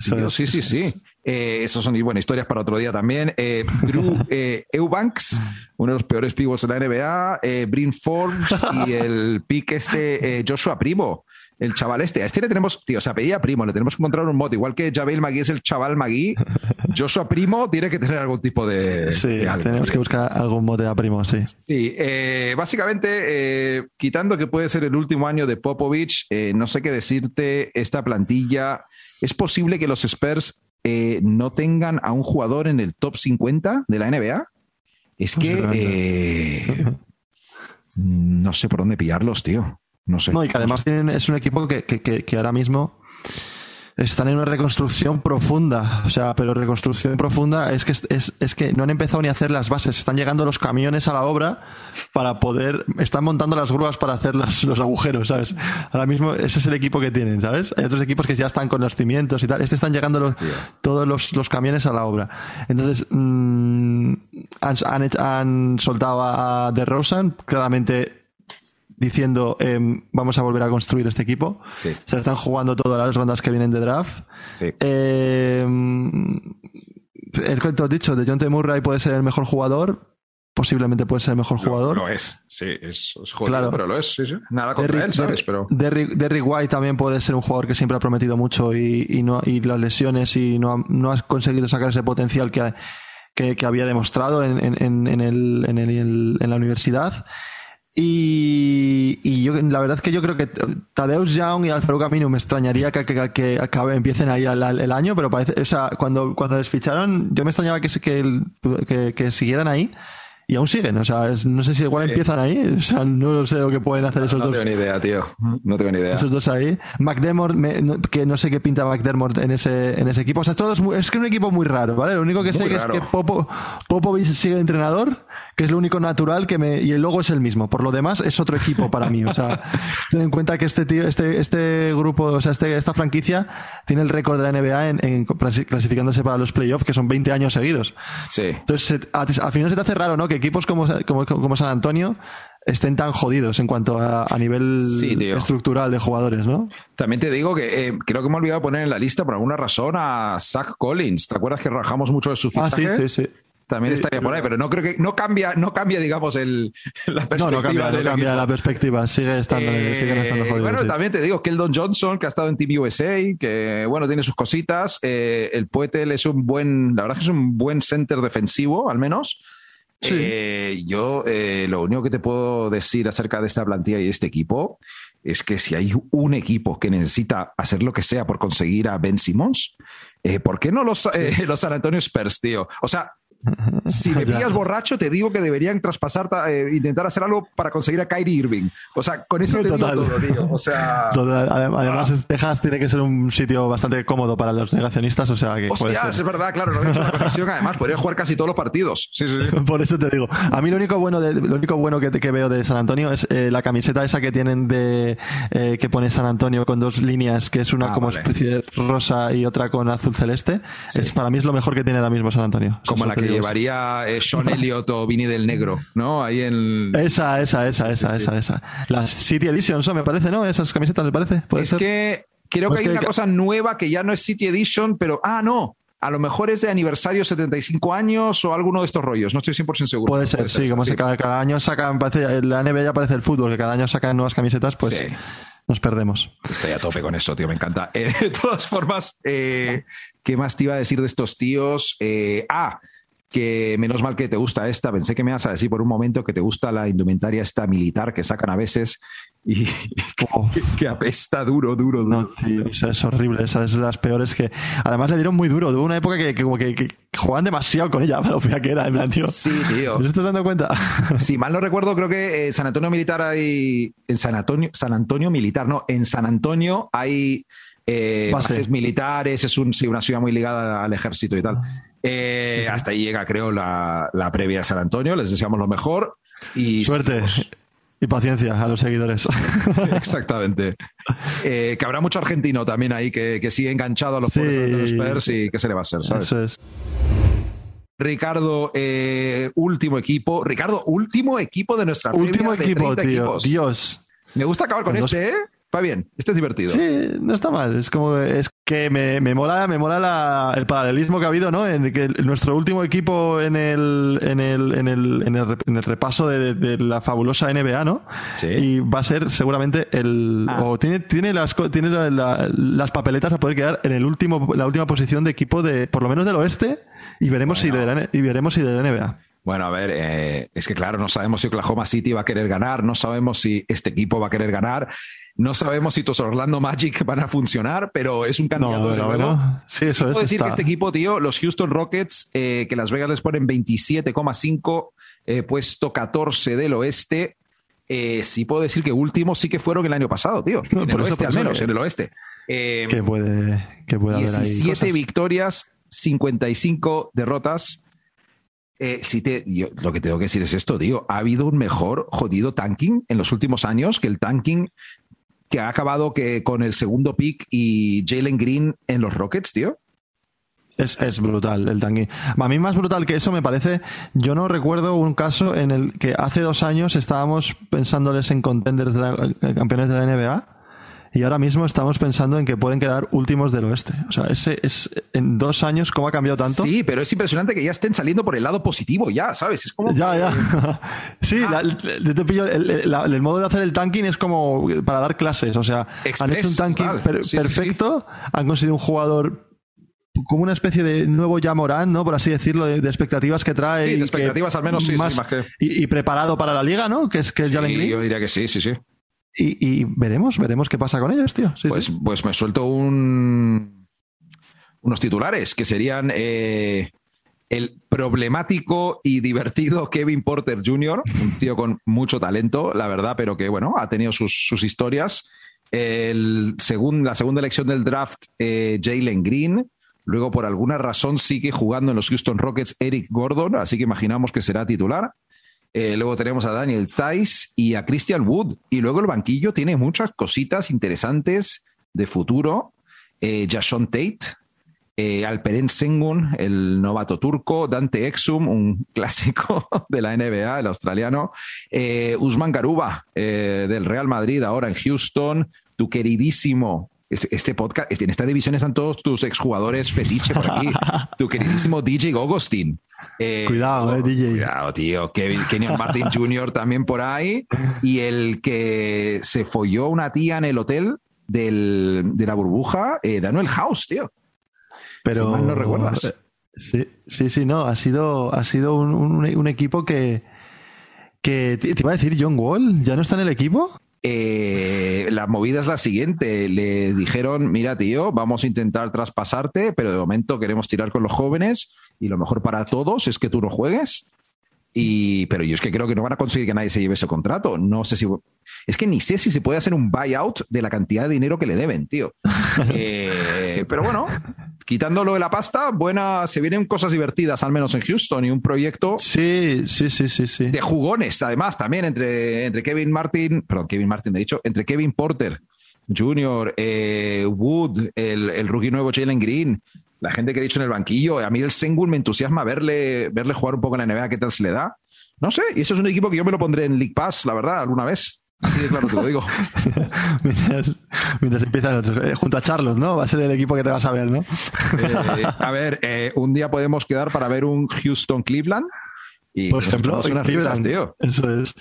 A: Sí, sí, sí. Eh, esos son buenas historias para otro día también. Eh, Drew eh, Eubanks, uno de los peores pibos de la NBA. Eh, Brin Forbes y el pick este Joshua Primo, el chaval este. A este le tenemos, tío, se apellía Primo, le tenemos que encontrar un mote. Igual que Javel Magui es el chaval Magui, Joshua Primo tiene que tener algún tipo de.
B: Sí, tenemos que buscar algún mote a Primo, sí.
A: Sí, básicamente, quitando que puede ser el último año de Popovich, no sé qué decirte, esta plantilla. ¿Es posible que los Spurs eh, no tengan a un jugador en el top 50 de la NBA? Es que eh, no sé por dónde pillarlos, tío. No sé.
B: No, y que además tienen, es un equipo que, que ahora mismo están en una reconstrucción profunda. O sea, pero reconstrucción profunda es que, es, es, que no han empezado ni a hacer las bases. Están llegando los camiones a la obra para poder. Están montando las grúas para hacer los, los agujeros, ¿sabes? Ahora mismo ese es el equipo que tienen, ¿sabes? Hay otros equipos que ya están con los cimientos y tal. Este están llegando los, todos los, los, camiones a la obra. Entonces, mmm, han, han, han soltado a DeRozan. Claramente diciendo em, vamos a volver a construir este equipo. Se están jugando todas las rondas que vienen de draft. Eh, el que tú has dicho, de John T. Murray puede ser el mejor jugador. Posiblemente puede ser el mejor jugador.
A: Lo es, sí, es, claro. pero lo es, sí, sí. Nada contra él, ¿sabes? Pero...
B: Derrick, White también puede ser un jugador que siempre ha prometido mucho y, y no, y las lesiones y no ha, no conseguido sacar ese potencial que, que, que había demostrado en, en, en, el, en, el, en la universidad. Y, y, yo, la verdad es que yo creo que Tadeusz Young y Alfredo Camino me extrañaría que, que, que acabe, empiecen ahí el, el, año, pero parece, o sea, cuando, cuando les ficharon, yo me extrañaba que, que, que siguieran ahí. Y aún siguen, o sea, no sé si igual empiezan ahí, o sea, no sé lo que pueden hacer esos dos.
A: No tengo ni idea, tío, no tengo ni idea.
B: Esos dos ahí. McDermott, que no sé qué pinta McDermott en ese, en ese equipo, o sea, todo es, es que es un equipo muy raro, ¿vale? Lo único que sé es que Popo, Popovich sigue entrenador, que es lo único natural que me, y el logo es el mismo. Por lo demás, es otro equipo para mí. O sea, ten en cuenta que este tío, este, este grupo, o sea, este, esta franquicia tiene el récord de la NBA en, clasificándose para los playoffs, que son 20 años seguidos.
A: Sí.
B: Entonces, al final se te hace raro, ¿no? Que equipos como, como, como San Antonio estén tan jodidos en cuanto a, a nivel estructural de jugadores, ¿no?
A: También te digo que eh, creo que me he olvidado poner en la lista por alguna razón a Zach Collins. ¿Te acuerdas que rajamos mucho de su fichaje?
B: Ah, sí, sí, sí.
A: También estaría por ahí, pero no creo que no cambia, no cambia, digamos, el, la perspectiva.
B: No, no cambia, no cambia la perspectiva, sigue estando, eh, sigue estando jodido.
A: Bueno, también te digo, Keldon Johnson, que ha estado en Team USA, que bueno, tiene sus cositas. Eh, el Poetel es un buen, la verdad es que es un buen center defensivo, al menos. Sí. Eh, yo eh, lo único que te puedo decir acerca de esta plantilla y este equipo es que si hay un equipo que necesita hacer lo que sea por conseguir a Ben Simmons, eh, ¿por qué no los, eh, los San Antonio Spurs, tío? O sea, si me pillas borracho, te digo que deberían traspasar, eh, intentar hacer algo para conseguir a Kyrie Irving. O sea, con eso te Total. digo todo, tío. O sea,
B: Total. Además, ah. Texas tiene que ser un sitio bastante cómodo para los negacionistas. O sea, que.
A: Hostia, es verdad, claro. No he hecho conexión. Además, podría jugar casi todos los partidos. Sí, sí.
B: Por eso te digo. A mí lo único bueno, de, lo único bueno que, que veo de San Antonio es eh, la camiseta esa que tienen de eh, que pone San Antonio con dos líneas, que es una ah, como vale. especie de rosa y otra con azul celeste. Es para mí es lo mejor que tiene ahora mismo San Antonio.
A: Como la que llevaría eh, Sean Elliott o Vinny del Negro, ¿no? Ahí en.
B: Esa, esa, esa, esa, esa, esa. Las City Edition son, me parece, ¿no? Esas camisetas, me parece. ¿Puede
A: es
B: ser?
A: que creo que hay que... una cosa nueva que ya no es City Edition, pero. Ah, no. A lo mejor es de aniversario 75 años o alguno de estos rollos. No estoy 100% seguro.
B: Puede ser, puede sí. Como sí. cada, cada, año sacan, parece, la NBA ya parece el fútbol, que cada año sacan nuevas camisetas, pues. Sí nos perdemos.
A: Estoy a tope con eso, tío, me encanta. Eh, de todas formas, eh, ¿qué más te iba a decir de estos tíos? Eh, ah, que menos mal que te gusta esta. Pensé que me ibas a decir por un momento que te gusta la indumentaria esta militar que sacan a veces y que, que apesta duro, duro, duro.
B: No, tío, esa es horrible. Esa es de las peores que. Además le dieron muy duro. Hubo una época que, que como que, que, jugaban demasiado con ella para lo fea que era. En plan, tío.
A: Sí, tío.
B: ¿No estás dando cuenta?
A: Si mal no recuerdo, creo que en San Antonio Militar hay. En San Antonio, San Antonio Militar, no. En San Antonio hay. Eh, bases militares, es un, sí, una ciudad muy ligada al ejército y tal. Eh, sí. Hasta ahí llega, creo, la, la, previa a San Antonio. Les deseamos lo mejor. Y
B: Suerte. Y paciencia a los seguidores.
A: Exactamente. Eh, que habrá mucho argentino también ahí que, que sigue enganchado a los sí. de los Spurs y qué se le va a hacer, ¿sabes?
B: Eso es.
A: Ricardo, eh, último equipo. Ricardo, último equipo de nuestra
B: Último equipo, tío.
A: Equipos.
B: Dios.
A: Me gusta acabar con este, ¿eh? Va bien, este es divertido.
B: Sí, no está mal. Es como es que me, me mola, me mola la, el paralelismo que ha habido, ¿no? En que nuestro último equipo en el, en el, en el, en el, en el repaso de, de, la fabulosa NBA, ¿no?
A: Sí.
B: Y va a ser seguramente el, ah. o tiene, tiene las, tiene la, la, las papeletas a poder quedar en el último, la última posición de equipo de, por lo menos del oeste, y veremos bueno. si de la, y veremos si de la NBA.
A: Bueno, a ver, eh, es que claro, no sabemos si Oklahoma City va a querer ganar, no sabemos si este equipo va a querer ganar. No sabemos si tus Orlando Magic van a funcionar, pero es un candidato.
B: No, bueno, bueno. Sí, eso
A: puedo
B: es.
A: decir
B: está.
A: que este equipo, tío, los Houston Rockets, eh, que Las Vegas les ponen 27,5, eh, puesto 14 del oeste. Eh, sí puedo decir que últimos sí que fueron el año pasado, tío. No, en el oeste, al menos, que, en el oeste.
B: Que puede, que puede
A: 17 haber ahí victorias, 55 derrotas. Eh, te, lo que tengo que decir es esto, tío. Ha habido un mejor jodido tanking en los últimos años que el tanking que ha acabado que con el segundo pick y Jalen Green en los Rockets, tío.
B: Es, es, brutal el tanking. A mí más brutal que eso me parece, yo no recuerdo un caso en el que hace dos años estábamos pensándoles en contenders de eh, campeones de la NBA y ahora mismo estamos pensando en que pueden quedar últimos del oeste. O sea, ese es en dos años cómo ha cambiado tanto.
A: Sí, pero es impresionante que ya estén saliendo por el lado positivo, ya, ¿sabes? Es como
B: ya, que... ya. sí, ah. la, te pillo, el, la, el, modo de hacer el tanking es como para dar clases. O sea, Express, han hecho un tanking per, sí, perfecto, sí, sí. han conseguido un jugador como una especie de nuevo Yamorán, ¿no? Por así decirlo, de, de expectativas que trae.
A: Sí, de expectativas al menos sí,
B: más,
A: sí, más que...
B: y, y, preparado para la liga, ¿no? Que es que es Jalen.
A: Yo diría que sí, sí, sí.
B: Y, y, veremos, veremos qué pasa con ellos, tío. Sí,
A: pues,
B: sí.
A: pues me suelto un unos titulares que serían eh, el problemático y divertido Kevin Porter Jr., un tío con mucho talento, la verdad, pero que bueno, ha tenido sus, sus historias. El segun, la segunda elección del draft, eh, Jalen Green. Luego, por alguna razón, sigue jugando en los Houston Rockets Eric Gordon, así que imaginamos que será titular. Eh, luego tenemos a Daniel Tice y a Christian Wood. Y luego el banquillo tiene muchas cositas interesantes de futuro. Eh, Jason Tate, eh, Alperen Sengun, el novato turco, Dante Exum, un clásico de la NBA, el australiano, eh, Usman Garuba, eh, del Real Madrid, ahora en Houston, tu queridísimo Este, podcast, en esta división están todos tus exjugadores fetiche por aquí. tu queridísimo DJ Gogostin.
B: Eh, cuidado, eh, DJ.
A: Cuidado, tío. Kevin, Kenyon Martin Jr. también por ahí. Y el que se folló una tía en el hotel del, de la burbuja, eh, Daniel House, tío.
B: Pero.
A: no recuerdas. Eh,
B: sí, sí, sí, no. Ha sido, ha sido un, un equipo que. que te iba a decir John Wall, ¿ya no está en el equipo?
A: Eh, la movida es la siguiente. Le dijeron, mira, tío, vamos a intentar traspasarte, pero de momento queremos tirar con los jóvenes y lo mejor para todos es que tú no juegues. Y, pero yo es que creo que no van a conseguir que nadie se lleve ese contrato. No sé si. Es que ni sé si se puede hacer un buyout de la cantidad de dinero que le deben, tío. Eh, pero bueno, quitándolo de la pasta, buena, se vienen cosas divertidas, al menos en Houston, y un proyecto.
B: Sí, sí, sí, sí, sí.
A: De jugones, además, también entre, entre Kevin Martin, perdón, Kevin Martin, de dicho, entre Kevin Porter Jr., eh, Wood, el, el rookie nuevo Jalen Green, la gente que he dicho en el banquillo, a mí el Sengun me entusiasma verle, verle jugar un poco en la NBA, qué tal se le da. No sé, y eso es un equipo que yo me lo pondré en League Pass, la verdad, alguna vez. Así de claro te lo digo.
B: mientras, empiezan otros. Eh, junto a Charlotte, ¿no? Va a ser el equipo que te vas a ver, ¿no?
A: Eh, a ver, eh, un día podemos quedar para ver un Houston-Cleveland
B: por ejemplo, Cleveland, tío. Eso es.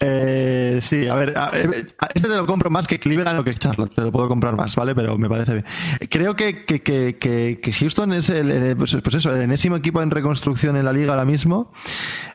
B: Eh, sí, a ver, este te lo compro más que Cleveland o que Charlotte, te lo puedo comprar más, ¿vale? Pero me parece bien. Creo que, que, que, que Houston es el, pues, pues, eso, el enésimo equipo en reconstrucción en la liga ahora mismo.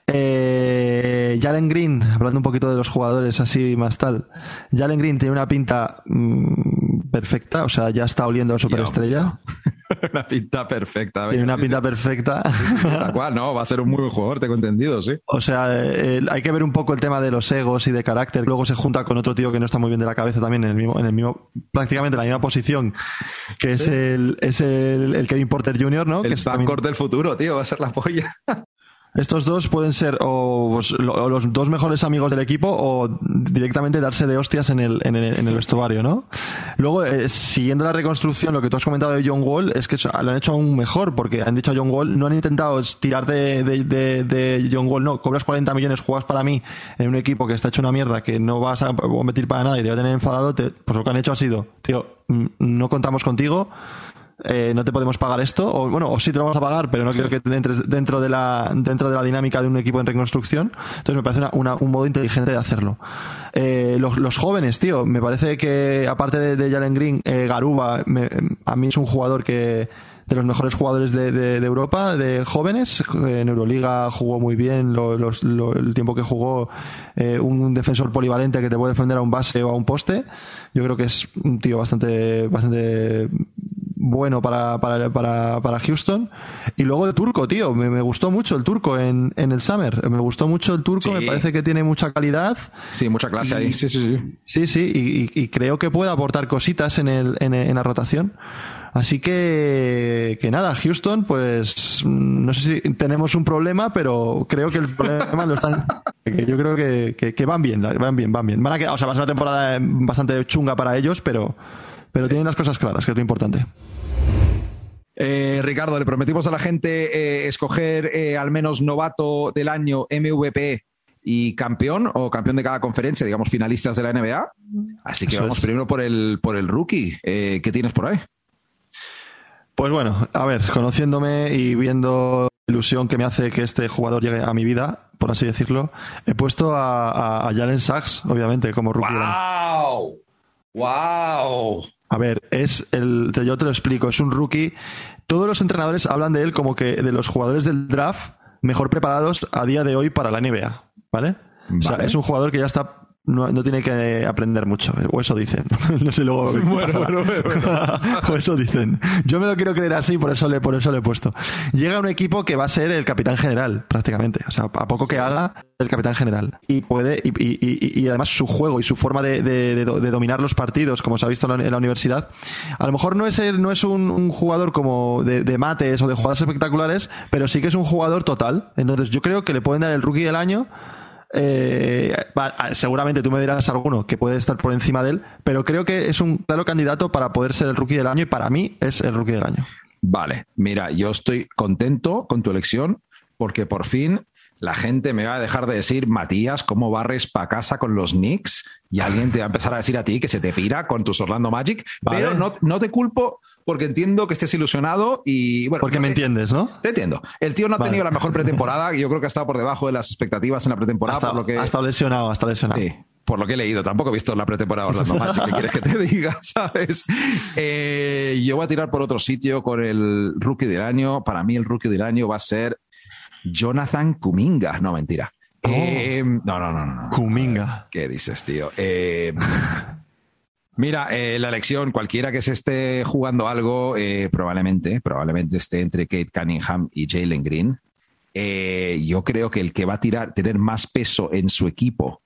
B: Eh, Jalen Green, hablando un poquito de los jugadores así más tal. Jalen Green tiene una pinta mm, perfecta, o sea, ya está oliendo a superestrella.
A: una pinta perfecta.
B: Tiene una pinta perfecta.
A: Tal cual, no, va a ser un muy buen jugador, tengo entendido, sí.
B: O sea, eh, hay que ver un poco el tema de los egos y de carácter. Luego se junta con otro tío que no está muy bien de la cabeza también en el mismo, en el mismo, prácticamente en la misma posición, que es el, es el, Kevin Porter Jr., ¿no?
A: El
B: que es
A: también... del futuro, tío, va a ser la polla.
B: Estos dos pueden ser pues, o, los dos mejores amigos del equipo o directamente darse de hostias en el, en el, en el vestuario, ¿no? Luego, eh, siguiendo la reconstrucción, lo que tú has comentado de John Wall es que lo han hecho aún mejor porque han dicho a John Wall, no han intentado tirar de, de, John Wall, no, cobras 40 millones, juegas para mí en un equipo que está hecho una mierda, que no vas a competir para nada y te va a tener enfadado, pues lo que han hecho ha sido, tío, mm, no contamos contigo, eh, no te podemos pagar esto, o bueno, o sí te lo vamos a pagar, pero no quiero que entres dentro de la, dentro de la dinámica de un equipo en reconstrucción. Entonces me parece una, un modo inteligente de hacerlo. Eh, los, jóvenes, tío, me parece que aparte de, Jalen Green, eh, Garuba, a mí es un jugador que, de los mejores jugadores de, de, Europa, de jóvenes. En Euroliga jugó muy bien el tiempo que jugó un defensor polivalente que te puede defender a un base o a un poste. Yo creo que es un tío bastante, bastante bueno para, para, para, para, Houston. Y luego el turco, tío. Me, me gustó mucho el turco en, en, el Summer. Me gustó mucho el turco. Me parece que tiene mucha calidad.
A: Sí, mucha clase ahí. Sí, sí, sí.
B: Sí, sí. Y, y, creo que puede aportar cositas en, el, en, en la rotación. Así que, que nada, Houston, pues no sé si tenemos un problema, pero creo que el problema lo están. Que yo creo que, que, van bien, van bien, van bien. Van a, o sea, va a ser una temporada bastante chunga para ellos, pero, pero tienen las cosas claras, que es lo importante.
A: Eh, Ricardo, le prometimos a la gente eh, escoger eh, al menos novato del año, MVP y campeón o campeón de cada conferencia, digamos finalistas de la NBA. Así que vamos primero por el, por el rookie. ¿Qué tienes por ahí?
B: Pues bueno, a ver, conociéndome y viendo la ilusión que me hace que este jugador llegue a mi vida, por así decirlo, he puesto a, a, Jalen Sachs, obviamente, como rookie.
A: ¡Wow! ¡Wow!
B: A ver, es el. Yo te lo explico, es un rookie. Todos los entrenadores hablan de él como que de los jugadores del draft mejor preparados a día de hoy para la NBA. ¿Vale? O sea, es un jugador que ya está no, no, tiene que aprender mucho, o eso dicen. no sé luego.
A: Bueno, bueno,
B: o eso dicen. Yo me lo quiero creer así, por eso le, por eso le he puesto. Llega un equipo que va a ser el capitán general, prácticamente. O sea, a poco que haga, el capitán general. Y puede, y, y, y, además su juego y su forma de, de, de, dominar los partidos, como se ha visto en la, universidad, a lo mejor no es, el, no es un, un jugador como de, mates o de jugadas espectaculares, pero sí que es un jugador total. Entonces, yo creo que le pueden dar el rookie del año eh, seguramente tú me dirás alguno que puede estar por encima de él, pero creo que es un claro candidato para poder ser el rookie del año y para mí es el rookie del año.
A: Vale, mira, yo estoy contento con tu elección porque por fin la gente me va a dejar de decir, Matías, ¿cómo barres para casa con los Knicks? Y alguien te va a empezar a decir a ti que se te pira con tus Orlando Magic. Pero no, no te culpo porque entiendo que estés ilusionado y bueno.
B: Porque me entiendes, ¿no?
A: Te entiendo. El tío no ha tenido la mejor pretemporada. Yo creo que ha estado por debajo de las expectativas en la pretemporada.
B: Ha
A: por lo que...
B: ha estado lesionado, ha estado lesionado.
A: Sí por lo que he leído, tampoco he visto la pretemporada Orlando Magic, ¿qué quieres que te diga? ¿Sabes? Eh, yo voy a tirar por otro sitio con el rookie del año. Para mí, el rookie del año va a ser Jonathan Kuminga. No, mentira.
B: Oh.
A: Eh, no, no, no, no.
B: Kuminga.
A: ¿Qué dices, tío? Eh, mira, la elección, cualquiera que se esté jugando algo, probablemente, probablemente esté entre Kate Cunningham y Jalen Green. yo creo que el que va a tirar, tener más peso en su equipo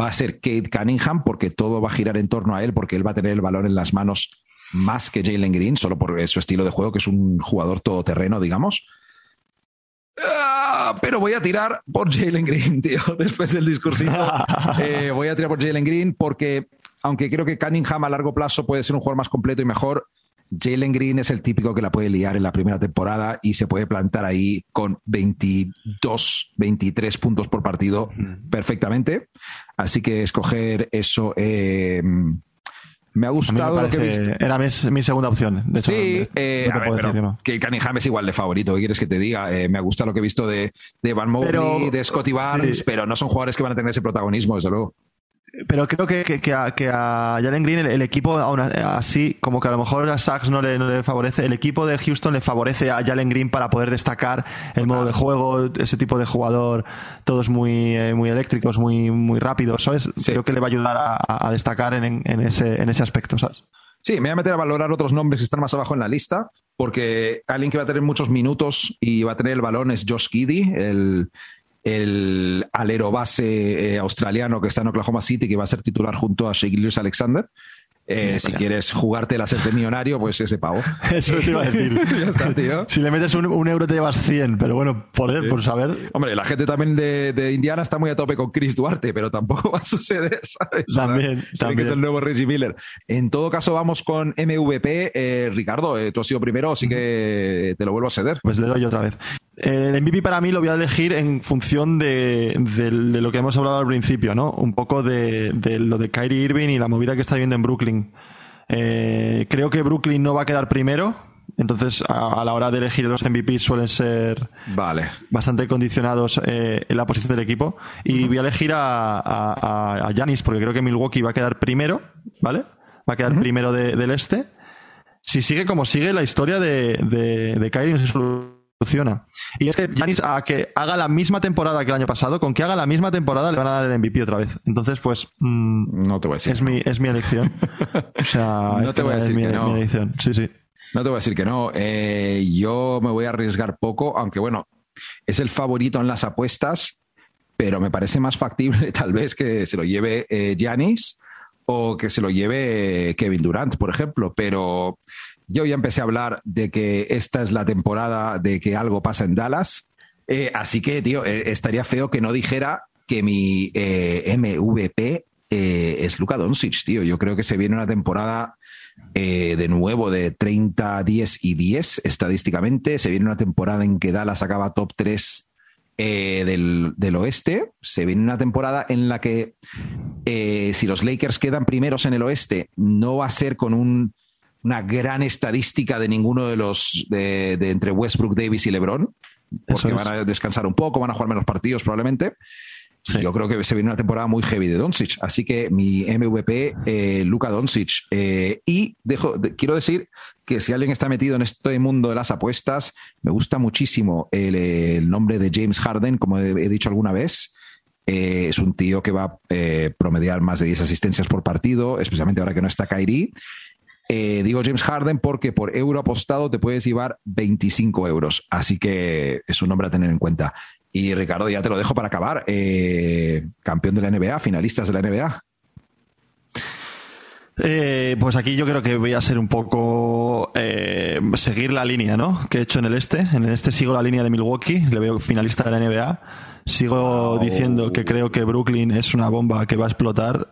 A: va a ser Kate Cunningham porque todo va a girar en torno a él porque él va a tener el balón en las manos más que Jalen Green, solo por su estilo de juego, que es un jugador todoterreno, digamos. Ah, pero voy a tirar por Jalen Green, tío, después del discursito. Eh, voy a tirar por Jalen Green porque, aunque creo que Cunningham a largo plazo puede ser un jugador más completo y mejor, Jalen Green es el típico que la puede liar en la primera temporada y se puede plantar ahí con 22, 23 puntos por partido perfectamente. Así que escoger eso. Eh, me ha gustado lo que he visto.
B: Era mi, segunda opción. De hecho,
A: sí, eh, que, Cunningham es igual de favorito. ¿Qué quieres que te diga? Eh, me ha gustado lo que he visto de, de Van Mobley, de Scotty Barnes, pero no son jugadores que van a tener ese protagonismo, desde luego.
B: Pero creo que, que, a, que a, Jalen Green el, equipo, aún así, como que a lo mejor a Sachs no le, no le favorece, el equipo de Houston le favorece a Jalen Green para poder destacar el modo de juego, ese tipo de jugador, todos muy, eh, muy eléctricos, muy, muy rápidos, ¿sabes? Creo que le va a ayudar a, destacar en, en, ese, en ese aspecto, ¿sabes?
A: Sí, me voy a meter a valorar otros nombres que están más abajo en la lista, porque alguien que va a tener muchos minutos y va a tener el balón es Josh Giddy, el, el alero base eh, australiano que está en Oklahoma City, que va a ser titular junto a Shea Alexander. Eh, si quieres jugarte la ser millonario, pues ese pavo.
B: Eso te iba a decir.
A: ya está, tío.
B: Si le metes un, euro te llevas 100, pero bueno, por, por saber.
A: Hombre, la gente también de, Indiana está muy a tope con Chris Duarte, pero tampoco va a suceder, ¿sabes?
B: También, también.
A: que es el nuevo Reggie Miller. En todo caso, vamos con MVP. Eh, Ricardo, tú has sido primero, así que te lo vuelvo a ceder.
B: Pues le doy otra vez. El MVP para mí lo voy a elegir en función de, lo que hemos hablado al principio, ¿no? Un poco de, lo de Kyrie Irving y la movida que está viendo en Brooklyn. Eh, creo que Brooklyn no va a quedar primero, entonces a, la hora de elegir los MVP suelen ser
A: vale.
B: bastante condicionados eh, en la posición del equipo. Y voy a elegir a Janis porque creo que Milwaukee va a quedar primero, ¿vale? Va a quedar primero del este. Si sigue como sigue la historia de, de, de Kyrie, no sé funciona. Y es que Janis a que haga la misma temporada que el año pasado, con que haga la misma temporada le van a dar el MVP otra vez. Entonces, pues
A: mm, no te voy a decir.
B: Es mi es mi elección. O sea,
A: no te voy a decir
B: mi,
A: que no.
B: elección. Sí, sí.
A: No te voy a decir que no. Eh, yo me voy a arriesgar poco, aunque bueno, es el favorito en las apuestas, pero me parece más factible tal vez que se lo lleve Janis eh, o que se lo lleve Kevin Durant, por ejemplo. Pero yo ya empecé a hablar de que esta es la temporada de que algo pasa en Dallas. Eh, así que, tío, eh, estaría feo que no dijera que mi eh, MVP es Luka Doncic, tío. Yo creo que se viene una temporada de nuevo de 30, 10 y 10 estadísticamente. Se viene una temporada en que Dallas acaba top 3 del, del, oeste. Se viene una temporada en la que si los Lakers quedan primeros en el oeste, no va a ser con un una gran estadística de ninguno de los de, entre Westbrook, Davis y LeBron, porque van a descansar un poco, van a jugar menos partidos probablemente. Yo creo que se viene una temporada muy heavy de Doncic. Así que mi MVP, eh, Luka Doncic. Eh, y dejo, quiero decir que si alguien está metido en este mundo de las apuestas, me gusta muchísimo el, nombre de James Harden, como he, dicho alguna vez. Eh, es un tío que va a promediar más de 10 asistencias por partido, especialmente ahora que no está Kyrie. Eh, digo James Harden porque por euro apostado te puedes llevar 25 euros. Así que es un nombre a tener en cuenta. Y Ricardo, ya te lo dejo para acabar. Eh, campeón de la NBA, finalistas de la NBA.
B: Eh, pues aquí yo creo que voy a ser un poco seguir la línea, ¿no? Que he hecho en el este. En el este sigo la línea de Milwaukee, le veo finalista de la NBA. Sigo diciendo que creo que Brooklyn es una bomba que va a explotar.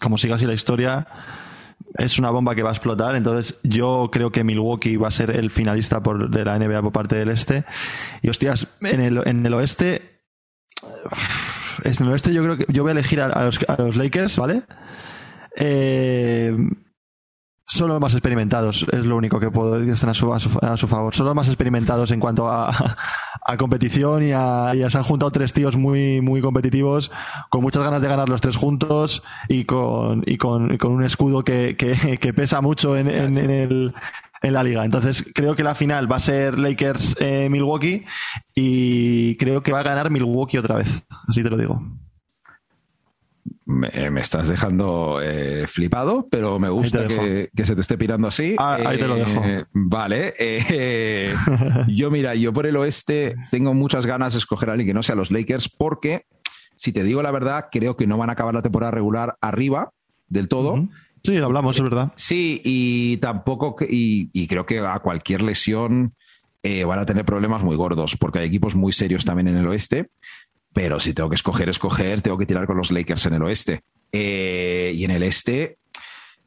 B: como siga así la historia, es una bomba que va a explotar. Entonces, yo creo que Milwaukee va a ser el finalista por, de la NBA por parte del este. Y hostias, en el, en el oeste, Es en el oeste yo creo que yo voy a elegir a, los, a los, Lakers, ¿vale? Eh, son los más experimentados, es lo único que puedo decir a su, a su, favor. Son los más experimentados en cuanto a, a competición y, a, y se han juntado tres tíos muy, muy competitivos, con muchas ganas de ganar los tres juntos y con, y con, con un escudo que, que, que pesa mucho en, en, en, el, en la liga. Entonces creo que la final va a ser Lakers-Milwaukee y creo que va a ganar Milwaukee otra vez. Así te lo digo.
A: Me, estás dejando eh, flipado, pero me gusta que, se te esté pirando así.
B: Ah, ahí te lo dejo.
A: Eh, vale. Eh, yo, mira, yo por el oeste tengo muchas ganas de escoger a alguien que no sea los Lakers, porque, si te digo la verdad, creo que no van a acabar la temporada regular arriba del todo.
B: Sí, hablamos, es verdad.
A: Sí, y tampoco, y, y creo que a cualquier lesión van a tener problemas muy gordos, porque hay equipos muy serios también en el oeste. Pero si tengo que escoger, escoger, tengo que tirar con los Lakers en el oeste. Eh, y en el este,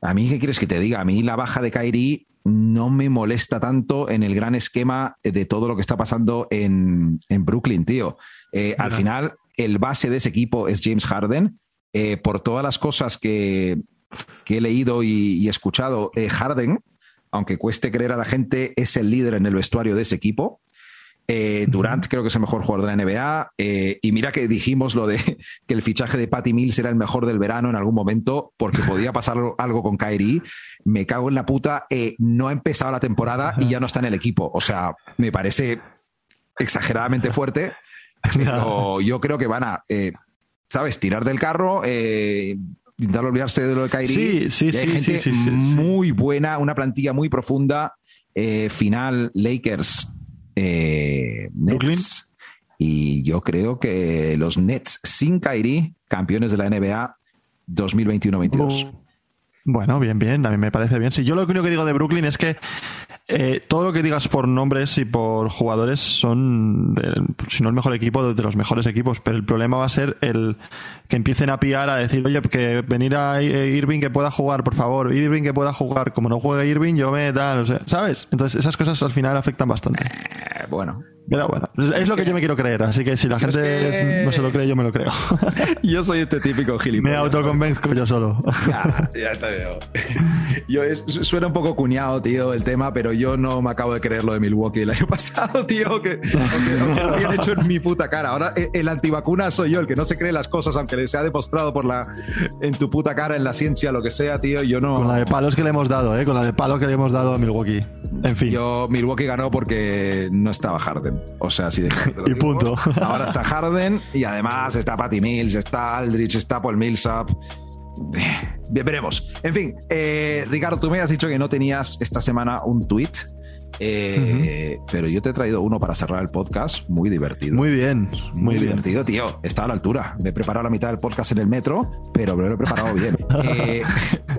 A: a mí, ¿qué quieres que te diga? A mí la baja de Kyrie no me molesta tanto en el gran esquema de todo lo que está pasando en, Brooklyn, tío. Eh, al final, el base de ese equipo es James Harden. Eh, por todas las cosas que, he leído y, escuchado, Harden, aunque cueste creer a la gente, es el líder en el vestuario de ese equipo. Eh, Durant creo que es el mejor jugador de la NBA. Eh, y mira que dijimos lo de que el fichaje de Patty Mills era el mejor del verano en algún momento porque podía pasar algo con Kyrie. Me cago en la puta. Eh, no ha empezado la temporada y ya no está en el equipo. O sea, me parece exageradamente fuerte. Pero yo creo que van a, ¿sabes? Tirar del carro. intentar olvidarse de lo de Kyrie.
B: Sí, sí, sí, sí,
A: Muy buena, una plantilla muy profunda. final Lakers eh, Nets. Y yo creo que los Nets sin Kyrie, campeones de la NBA 2021-22.
B: Bueno, bien, bien, a mí me parece bien. Si yo lo único que digo de Brooklyn es que eh, todo lo que digas por nombres y por jugadores son, si no el mejor equipo, de los mejores equipos, pero el problema va a ser el que empiecen a pillar a decir, oye, que venir a Irving que pueda jugar, por favor, Irving que pueda jugar, como no juegue Irving, yo me da, no sé, ¿sabes? Entonces esas cosas al final afectan bastante.
A: Eh, bueno,
B: pero bueno, es lo que yo me quiero creer, así que si la gente no se lo cree, yo me lo creo.
A: yo soy este típico gilipollas.
B: Me autoconvenzco yo solo.
A: Ya, ya está bien. Yo suena un poco cuñado, tío, el tema, pero yo no me acabo de creer lo de Milwaukee el año pasado, tío, que, lo habían hecho en mi puta cara. Ahora eh, el antivacuna soy yo, el que no se cree las cosas, aunque les ha demostrado por la en tu puta cara, en la ciencia, lo que sea, tío, yo no.
B: Con la de palos que le hemos dado, ¿eh? Con la de palos que le hemos dado a Milwaukee. En fin.
A: Yo, Milwaukee ganó porque no estaba Harden. O sea, así de
B: Y punto.
A: Ahora está Harden y además está Patty Mills, está Aldrich, está Paul Millsap. Bien, veremos. En fin, eh, Ricardo, tú me has dicho que no tenías esta semana un tweet eh, pero yo te he traído uno para cerrar el podcast muy divertido.
B: Muy bien,
A: muy, divertido, tío. Está a la altura. Me he preparado la mitad del podcast en el metro, pero me lo he preparado bien.
B: Eh,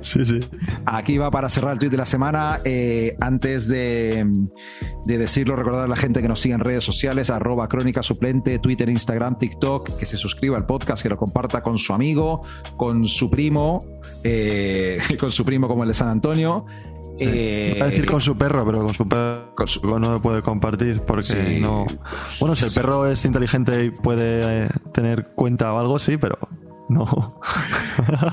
B: sí, sí.
A: Aquí va para cerrar el tweet de la semana. Eh, antes de, decirlo, recordar a la gente que nos sigue en redes sociales, arroba crónica suplente, Twitter, Instagram, TikTok, que se suscriba al podcast, que lo comparta con su amigo, con su primo, con su primo como el de San Antonio.
B: Eh, a decir con su perro, pero con su perro no lo puede compartir porque no. Bueno, si el perro es inteligente y puede tener cuenta o algo, sí, pero no.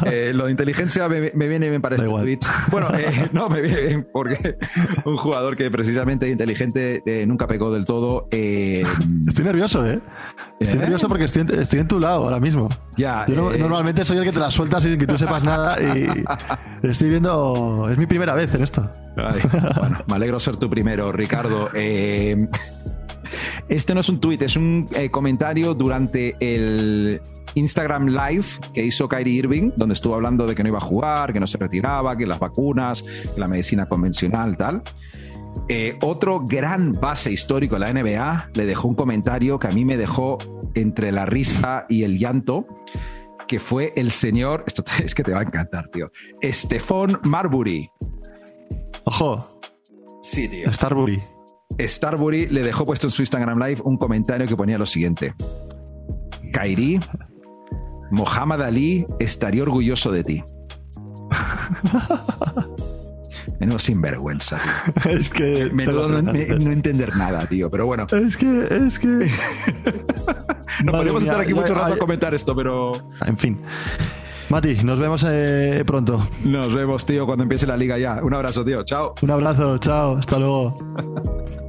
A: Eh, lo de inteligencia me, viene bien para este tweet. Bueno, eh, no, me viene bien porque un jugador que precisamente es inteligente eh, nunca pegó del todo.
B: estoy nervioso, ¿eh? Estoy nervioso porque estoy, estoy, en tu lado ahora mismo.
A: Ya.
B: Yo normalmente soy el que te la suelta sin que tú sepas nada y estoy viendo. Es mi primera vez en esto.
A: bueno, me alegro ser tu primero, Ricardo. Este no es un tuit, es un comentario durante el Instagram Live que hizo Kyrie Irving, donde estuvo hablando de que no iba a jugar, que no se retiraba, que las vacunas, que la medicina convencional, tal. Eh, otro gran base histórico de la NBA le dejó un comentario que a mí me dejó entre la risa y el llanto, que fue el señor, esto es que te va a encantar, tío, Stephon Marbury.
B: Ojo.
A: Sí, tío.
B: Starbury.
A: Starbury le dejó puesto en su Instagram Live un comentario que ponía lo siguiente. Kyrie Mohamed Ali estaría orgulloso de ti. Menos sinvergüenza.
B: Es que.
A: Menudo no, entender nada, tío. Pero bueno.
B: Es que. Es que.
A: Nos podríamos estar aquí mucho rato a comentar esto, pero.
B: En fin. Mati, nos vemos eh, pronto.
A: Nos vemos, tío, cuando empiece la liga ya. Un abrazo, tío. Chao.
B: Un abrazo, chao. Hasta luego.